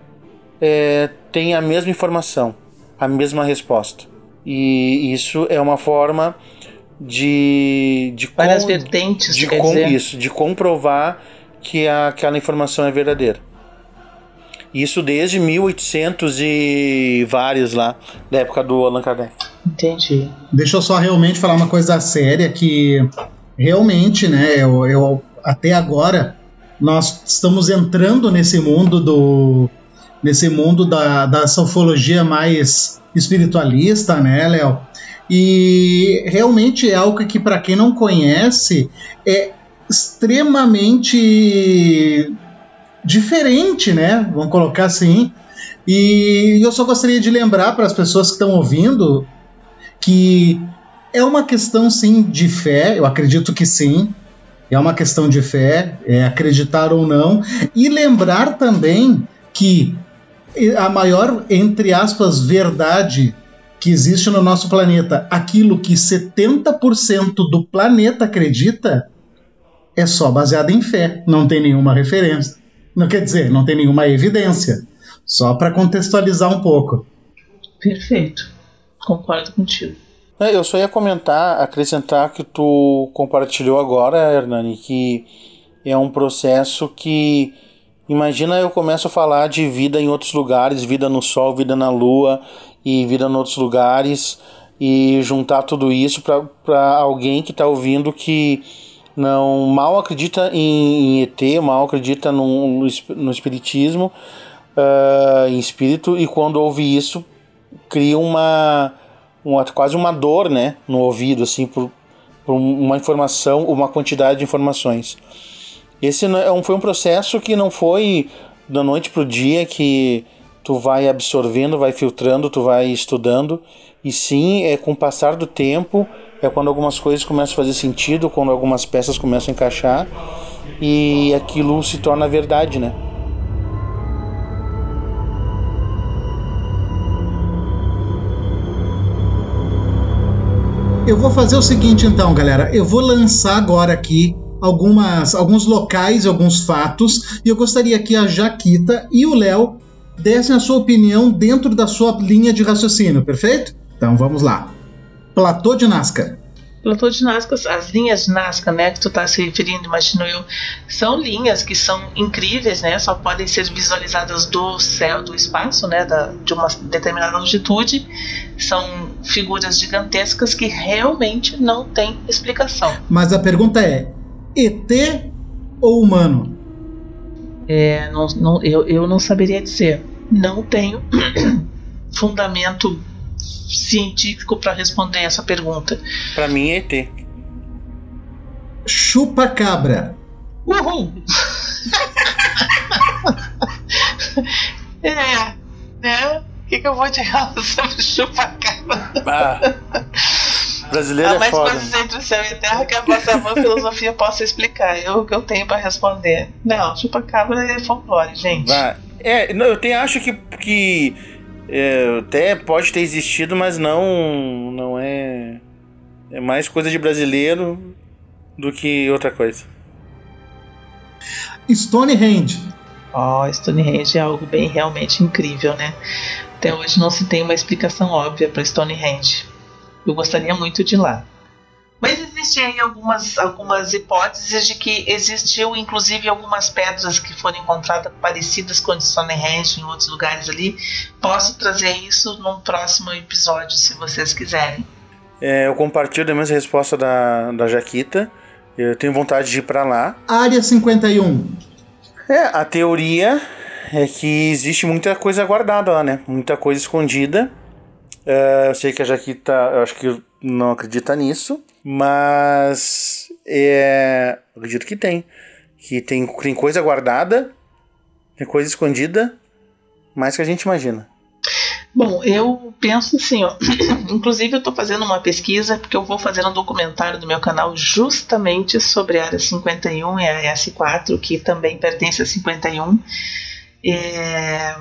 é, têm a mesma informação, a mesma resposta. E isso é uma forma de, de Várias vertentes, de com- dizer. isso, de comprovar que a- aquela informação é verdadeira. Isso desde 1800 e vários lá, da época do Allan Kardec. Entendi. Deixa eu só realmente falar uma coisa séria que realmente, né, eu, eu- até agora nós estamos entrando nesse mundo do nesse mundo da, da sofologia mais espiritualista, né, Léo? E realmente é algo que para quem não conhece é extremamente diferente, né? Vamos colocar assim. E eu só gostaria de lembrar para as pessoas que estão ouvindo que é uma questão sim de fé, eu acredito que sim. É uma questão de fé, é acreditar ou não. E lembrar também que a maior, entre aspas, verdade que existe no nosso planeta, aquilo que 70% do planeta acredita, é só baseado em fé, não tem nenhuma referência. Não quer dizer, não tem nenhuma evidência. Só para contextualizar um pouco. Perfeito. Concordo contigo. É, eu só ia comentar, acrescentar que tu compartilhou agora, Hernani, que é um processo que. Imagina eu começo a falar de vida em outros lugares, vida no Sol, vida na Lua e vida em outros lugares, e juntar tudo isso para alguém que está ouvindo que não mal acredita em, em ET, mal acredita no, no, espiritismo, uh, em espírito, e quando ouve isso, cria uma, uma quase uma dor né, no ouvido, assim, por, por uma informação, uma quantidade de informações. Esse é foi um processo que não foi da noite para o dia que tu vai absorvendo, vai filtrando, tu vai estudando, e sim, é com o passar do tempo, é quando algumas coisas começam a fazer sentido, quando algumas peças começam a encaixar, e aquilo se torna verdade, né? Eu vou fazer o seguinte então, galera. Eu vou lançar agora aqui algumas, alguns locais, alguns fatos, e eu gostaria que a Jaquita e o Léo dessem a sua opinião dentro da sua linha de raciocínio, perfeito? Então vamos lá. Platô de Nazca. Platô de Nazca, as linhas de Nazca, né, que tu está se referindo, imagino eu, são linhas que são incríveis, né, só podem ser visualizadas do céu, do espaço, né, da, de uma determinada longitude. São figuras gigantescas que realmente não têm explicação. Mas a pergunta é: ET ou humano? É, não, não, eu, eu não saberia dizer. Não tenho fundamento científico para responder essa pergunta. Para mim é ET. Chupa cabra. Uhul! é, né? O que, que eu vou te falar sobre chupa cabra? Ah, brasileiro Há é mais foda. coisas entre o céu e a terra que a vossa mãe filosofia possa explicar. Eu o que eu tenho para responder. Não, chupa cabra é folclore, gente. Vai. É, não, eu até acho que, que é, até pode ter existido, mas não, não é. É mais coisa de brasileiro do que outra coisa. Stonehenge. Ó, Stonehenge é algo bem realmente incrível, né? Até hoje não se tem uma explicação óbvia para Stonehenge. Eu gostaria muito de ir lá. Mas existem aí algumas, algumas hipóteses de que existiu inclusive algumas pedras que foram encontradas parecidas com Stonehenge em outros lugares ali. Posso trazer isso num próximo episódio, se vocês quiserem. É, eu compartilho a mesma resposta da, da Jaquita. Eu tenho vontade de ir pra lá. Área 51. É, a teoria é que existe muita coisa guardada lá, né? Muita coisa escondida. É, eu sei que a Jaquita, eu acho que não acredita nisso, mas é, acredito que tem. Que tem, tem coisa guardada, tem coisa escondida, mais que a gente imagina. Bom, eu penso assim, ó. Inclusive eu estou fazendo uma pesquisa porque eu vou fazer um documentário no meu canal justamente sobre a área 51 e a S4, que também pertence a 51. É,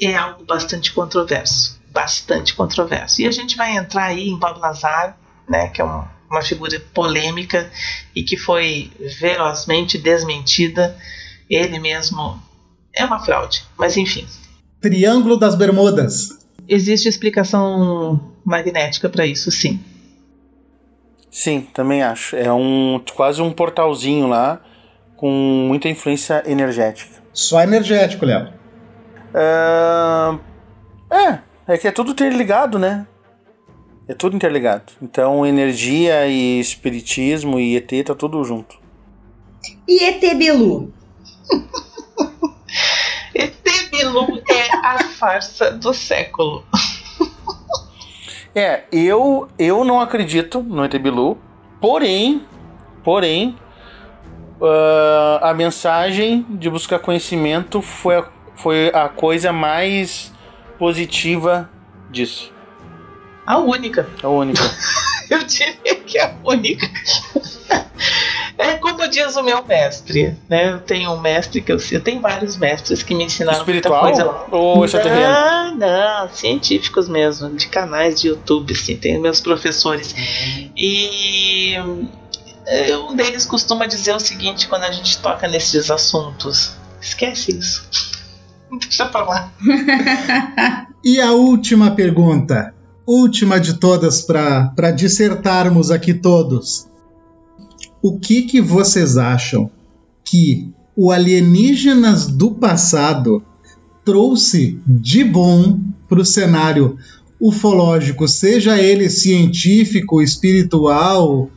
é algo bastante controverso, bastante controverso. E a gente vai entrar aí em Bob Lazar, né, que é um, uma figura polêmica e que foi velozmente desmentida. Ele mesmo é uma fraude, mas enfim. Triângulo das Bermudas. Existe explicação magnética para isso, sim. Sim, também acho. É um quase um portalzinho lá com muita influência energética. Só energético, Léo. Ah, é, é que é tudo interligado, né? É tudo interligado. Então, energia e espiritismo e ET tá tudo junto. E ET Bilu? ET Bilu é a farsa do século. É, eu eu não acredito no ET Bilu, porém, porém, uh, a mensagem de buscar conhecimento foi a, foi a coisa mais positiva disso. A única. A única. Eu diria que é a única. É como diz o meu mestre, né? Eu tenho um mestre que eu, eu tenho vários mestres que me ensinaram Espiritual muita coisa. ou extraterreno? Não, não, científicos mesmo, de canais de YouTube, assim, tem meus professores. E eh, um deles costuma dizer o seguinte quando a gente toca nesses assuntos: esquece isso. Deixa pra lá. E a última pergunta, última de todas para dissertarmos aqui todos. O que que vocês acham que o Alienígenas do passado trouxe de bom para o cenário ufológico, seja ele científico, espiritual,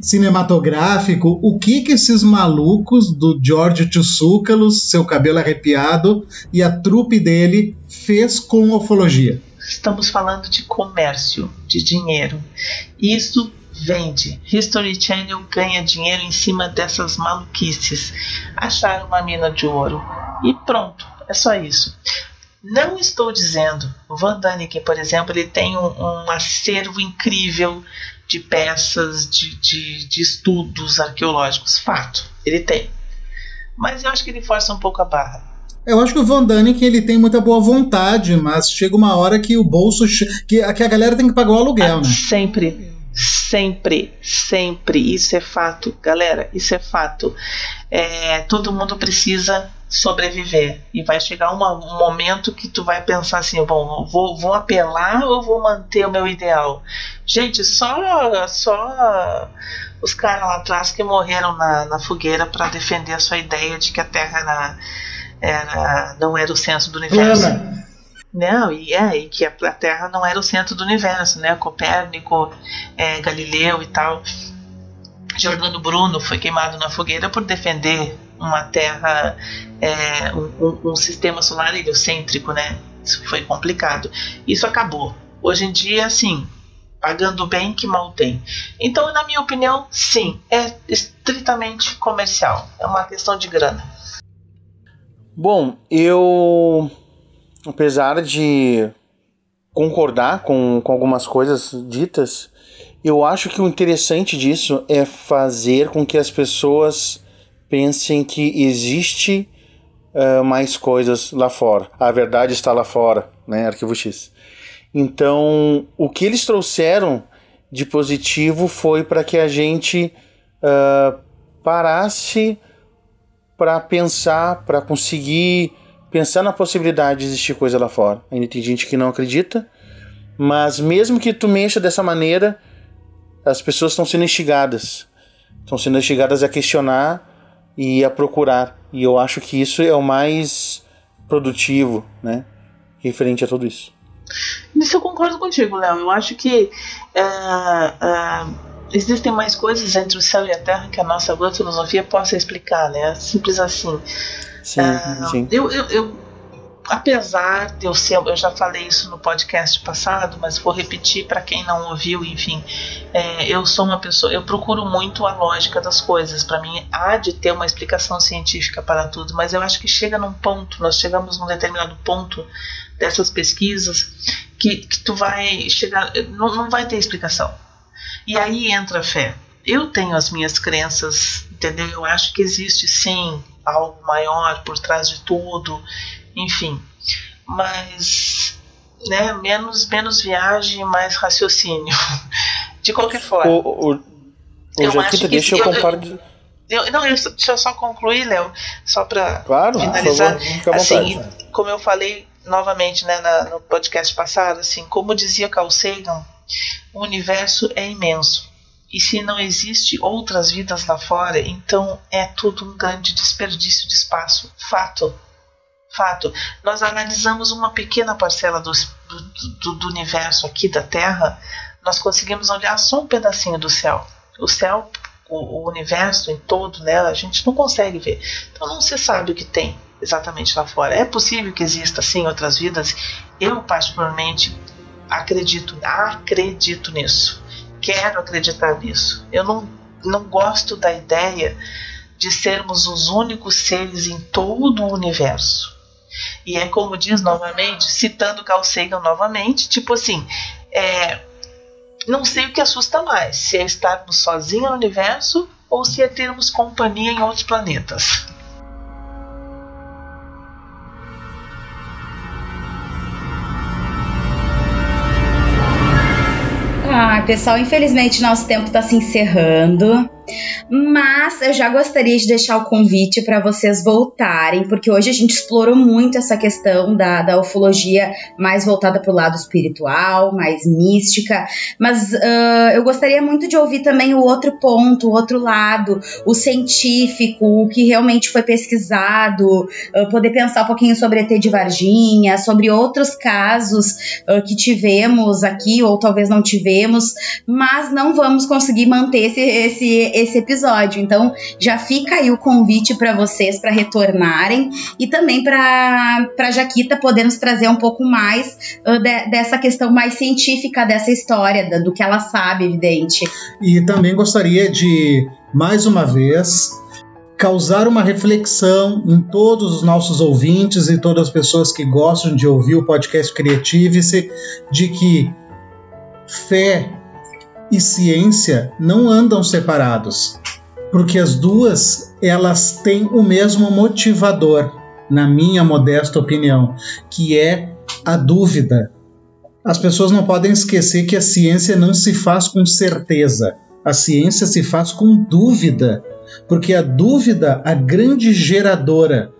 cinematográfico, o que que esses malucos do George Tsoukalos, seu cabelo arrepiado, e a trupe dele fez com ufologia? Estamos falando de comércio, de dinheiro. Isso vende. History Channel ganha dinheiro em cima dessas maluquices. Acharam uma mina de ouro e pronto, é só isso. Não estou dizendo, o Van Daniken, por exemplo, ele tem um, um acervo incrível de peças, de, de, de estudos arqueológicos. Fato, ele tem. Mas eu acho que ele força um pouco a barra. Eu acho que o Van Daniken ele tem muita boa vontade, mas chega uma hora que o bolso. que, que a galera tem que pagar o aluguel, Ah, né? Sempre, sempre, sempre. Isso é fato, galera. Isso é fato. É, todo mundo precisa sobreviver e vai chegar uma- um momento que tu vai pensar assim, bom, vou, vou apelar ou vou manter o meu ideal? Gente, só, só os caras lá atrás que morreram na, na fogueira para defender a sua ideia de que a Terra era, era, não era o centro do universo. Não, e é, e que a, a Terra não era o centro do universo, né? Copérnico, é, Galileu e tal. Giordano Bruno foi queimado na fogueira por defender uma Terra, é, um, um- um sistema solar heliocêntrico, né? Isso foi complicado. Isso acabou. Hoje em dia, assim, pagando bem que mal tem. Então, na minha opinião, sim, é estritamente comercial. É uma questão de grana. Bom, eu. Apesar de concordar com, com algumas coisas ditas, eu acho que o interessante disso é fazer com que as pessoas pensem que existe ah, mais coisas lá fora. A verdade está lá fora, né? Arquivo X. Então, o que eles trouxeram de positivo foi para que a gente ah, parasse para pensar, para conseguir pensar na possibilidade de existir coisa lá fora. Ainda tem gente que não acredita, mas mesmo que tu mexa dessa maneira, as pessoas estão sendo instigadas. Estão sendo instigadas a questionar e a procurar. E eu acho que isso é o mais produtivo, né? Referente a tudo isso. Nisso eu concordo contigo, Léo. Eu acho que ah, ah, existem mais coisas entre o céu e a terra que a nossa boa filosofia possa explicar, né? Simples assim. Sim, Ah, sim. Eu, eu, eu- apesar de eu ser, eu já falei isso no podcast passado, mas vou repetir para quem não ouviu, enfim, é, eu sou uma pessoa, eu procuro muito a lógica das coisas. Para mim, há de ter uma explicação científica para tudo, mas eu acho que chega num ponto, nós chegamos num determinado ponto dessas pesquisas que, que tu vai chegar, não, não vai ter explicação. E aí entra a fé. Eu tenho as minhas crenças, entendeu? Eu acho que existe sim algo maior por trás de tudo, enfim. Mas, né, menos, menos viagem, mais raciocínio. De qualquer forma. O, o, o Eu acho Jaquita, que deixa eu compartilhar. Eu, não, eu, deixa eu só concluir, Léo, só para Claro, finalizar. favor, fica à vontade. assim, como eu falei novamente né, na- no podcast passado, assim, como dizia Carl Sagan, o universo é imenso. E se não existe outras vidas lá fora, então é tudo um grande desperdício de espaço. Fato. Fato. Nós analisamos uma pequena parcela do, do, do universo aqui da Terra, nós conseguimos olhar só um pedacinho do céu. O céu, o, o universo em todo, né, a gente não consegue ver. Então não se sabe o que tem exatamente lá fora. É possível que exista sim outras vidas. Eu particularmente acredito, acredito nisso. Quero acreditar nisso. Eu não, não gosto da ideia de sermos os únicos seres em todo o universo. E é como diz novamente, citando Carl Sagan novamente, tipo assim, é, não sei o que assusta mais, se é estarmos sozinhos no universo ou se é termos companhia em outros planetas. Ah, pessoal, infelizmente nosso tempo está se encerrando. Mas eu já gostaria de deixar o convite para vocês voltarem, porque hoje a gente explorou muito essa questão da, da ufologia mais voltada para o lado espiritual, mais mística. Mas uh, eu gostaria muito de ouvir também o outro ponto, o outro lado, o científico, o que realmente foi pesquisado, uh, poder pensar um pouquinho sobre ET de Varginha, sobre outros casos uh, que tivemos aqui, ou talvez não tivemos, mas não vamos conseguir manter esse, esse esse episódio. Então, já fica aí o convite para vocês para retornarem e também para Jaquita poder nos trazer um pouco mais uh, de, dessa questão mais científica dessa história, da, do que ela sabe, evidente. E também gostaria de, mais uma vez, causar uma reflexão em todos os nossos ouvintes e todas as pessoas que gostam de ouvir o podcast Creative-se de que fé e ciência não andam separados, porque as duas elas têm o mesmo motivador, na minha modesta opinião, que é a dúvida. As pessoas não podem esquecer que a ciência não se faz com certeza, a ciência se faz com dúvida, porque a dúvida a grande geradora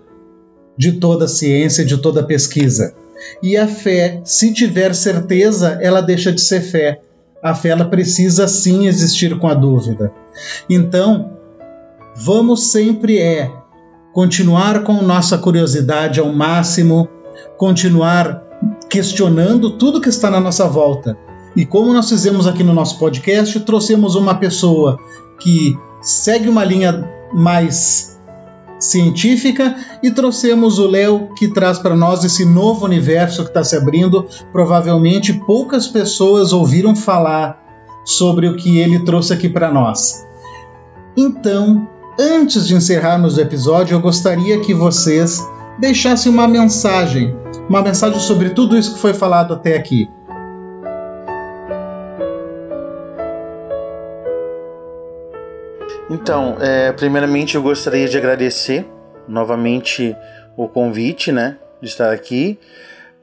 de toda a ciência, de toda a pesquisa. E a fé, se tiver certeza, ela deixa de ser fé a fé ela precisa sim existir com a dúvida. Então, vamos sempre é continuar com nossa curiosidade ao máximo, continuar questionando tudo que está na nossa volta. E como nós fizemos aqui no nosso podcast, trouxemos uma pessoa que segue uma linha mais científica e trouxemos o Léo que traz para nós esse novo universo que está se abrindo. Provavelmente poucas pessoas ouviram falar sobre o que ele trouxe aqui para nós. Então, antes de encerrarmos o episódio, eu gostaria que vocês deixassem uma mensagem, uma mensagem sobre tudo isso que foi falado até aqui. Então, é, primeiramente eu gostaria de agradecer novamente o convite, né, de estar aqui,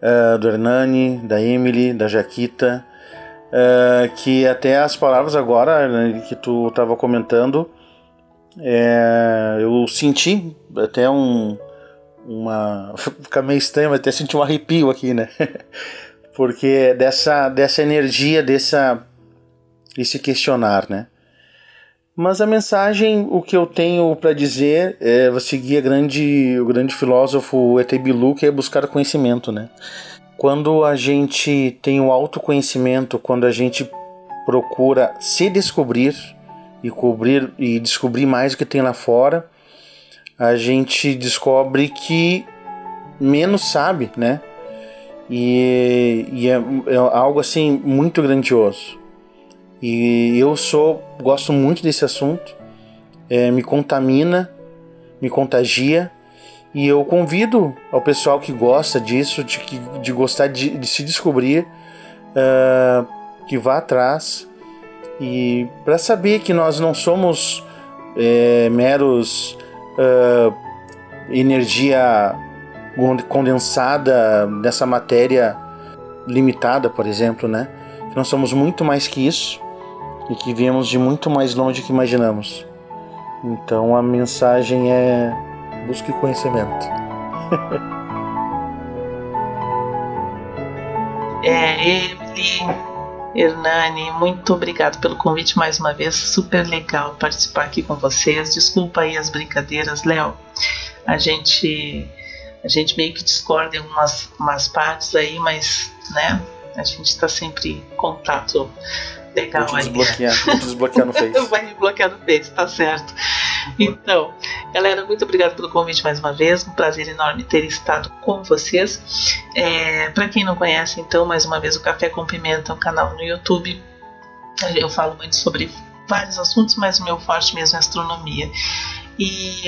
uh, do Hernani, da Emily, da Jaquita, uh, que até as palavras agora né, que tu estava comentando, é, eu senti até um, uma, fica meio estranho, até senti um arrepio aqui, né, porque dessa, dessa energia, dessa, esse questionar, né, mas a mensagem, o que eu tenho para dizer é vou seguir grande, o grande filósofo E.T. Bilu, que é buscar conhecimento, né? Quando a gente tem o autoconhecimento, quando a gente procura se descobrir e cobrir e descobrir mais o que tem lá fora, a gente descobre que menos sabe, né? E, e é, é algo assim muito grandioso. E eu sou gosto muito desse assunto, é, me contamina, me contagia e eu convido ao pessoal que gosta disso, de, de gostar de, de se descobrir, uh, que vá atrás e para saber que nós não somos é, meros uh, energia condensada nessa matéria limitada, por exemplo, né? Nós somos muito mais que isso e que viemos de muito mais longe que imaginamos. Então a mensagem é: busque conhecimento. é, Emily, Hernani, muito obrigado pelo convite mais uma vez. Super legal participar aqui com vocês. Desculpa aí as brincadeiras, Léo. A gente a gente meio que discorda em algumas umas partes aí, mas né, a gente está sempre em contato legal vou te desbloquear, aí. Vou te desbloquear no Face. Vai me bloquear no Face, tá certo. Então, galera, muito obrigado pelo convite mais uma vez. Um prazer enorme ter estado com vocês. É, para quem não conhece, então, mais uma vez, o Café com Pimenta é um canal no YouTube. Eu falo muito sobre vários assuntos, mas o meu forte mesmo é astronomia. E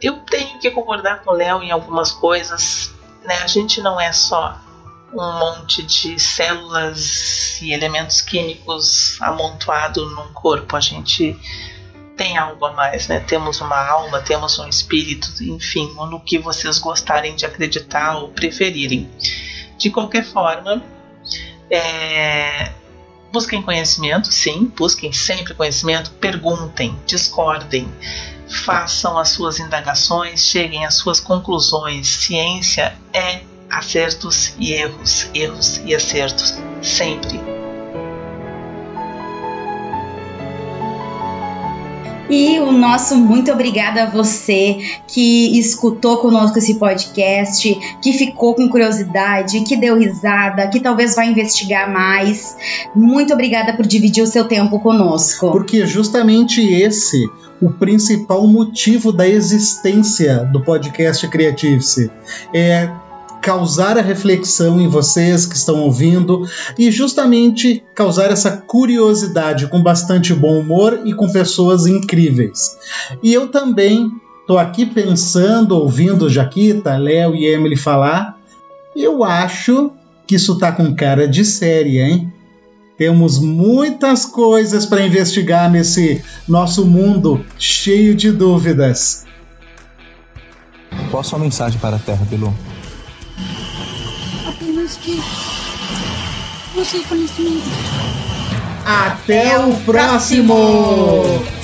eu tenho que concordar com o Léo em algumas coisas. Né? A gente não é só um monte de células e elementos químicos amontoado num corpo. A gente tem algo a mais, né? Temos uma alma, temos um espírito, enfim, no que vocês gostarem de acreditar ou preferirem. De qualquer forma, é... busquem conhecimento, sim, busquem sempre conhecimento, perguntem, discordem, façam as suas indagações, cheguem às suas conclusões. Ciência é acertos e erros, erros e acertos, sempre. E o nosso muito obrigada a você que escutou conosco esse podcast, que ficou com curiosidade, que deu risada, que talvez vá investigar mais. Muito obrigada por dividir o seu tempo conosco. Porque justamente esse o principal motivo da existência do podcast Creative-se é causar a reflexão em vocês que estão ouvindo e justamente causar essa curiosidade com bastante bom humor e com pessoas incríveis. E eu também estou aqui pensando, ouvindo Jaquita, Léo e Emily falar, eu acho que isso tá com cara de série, hein? Temos muitas coisas para investigar nesse nosso mundo cheio de dúvidas. Qual a sua mensagem para a Terra, Bilu? Apenas que você conhecimento. Até o próximo!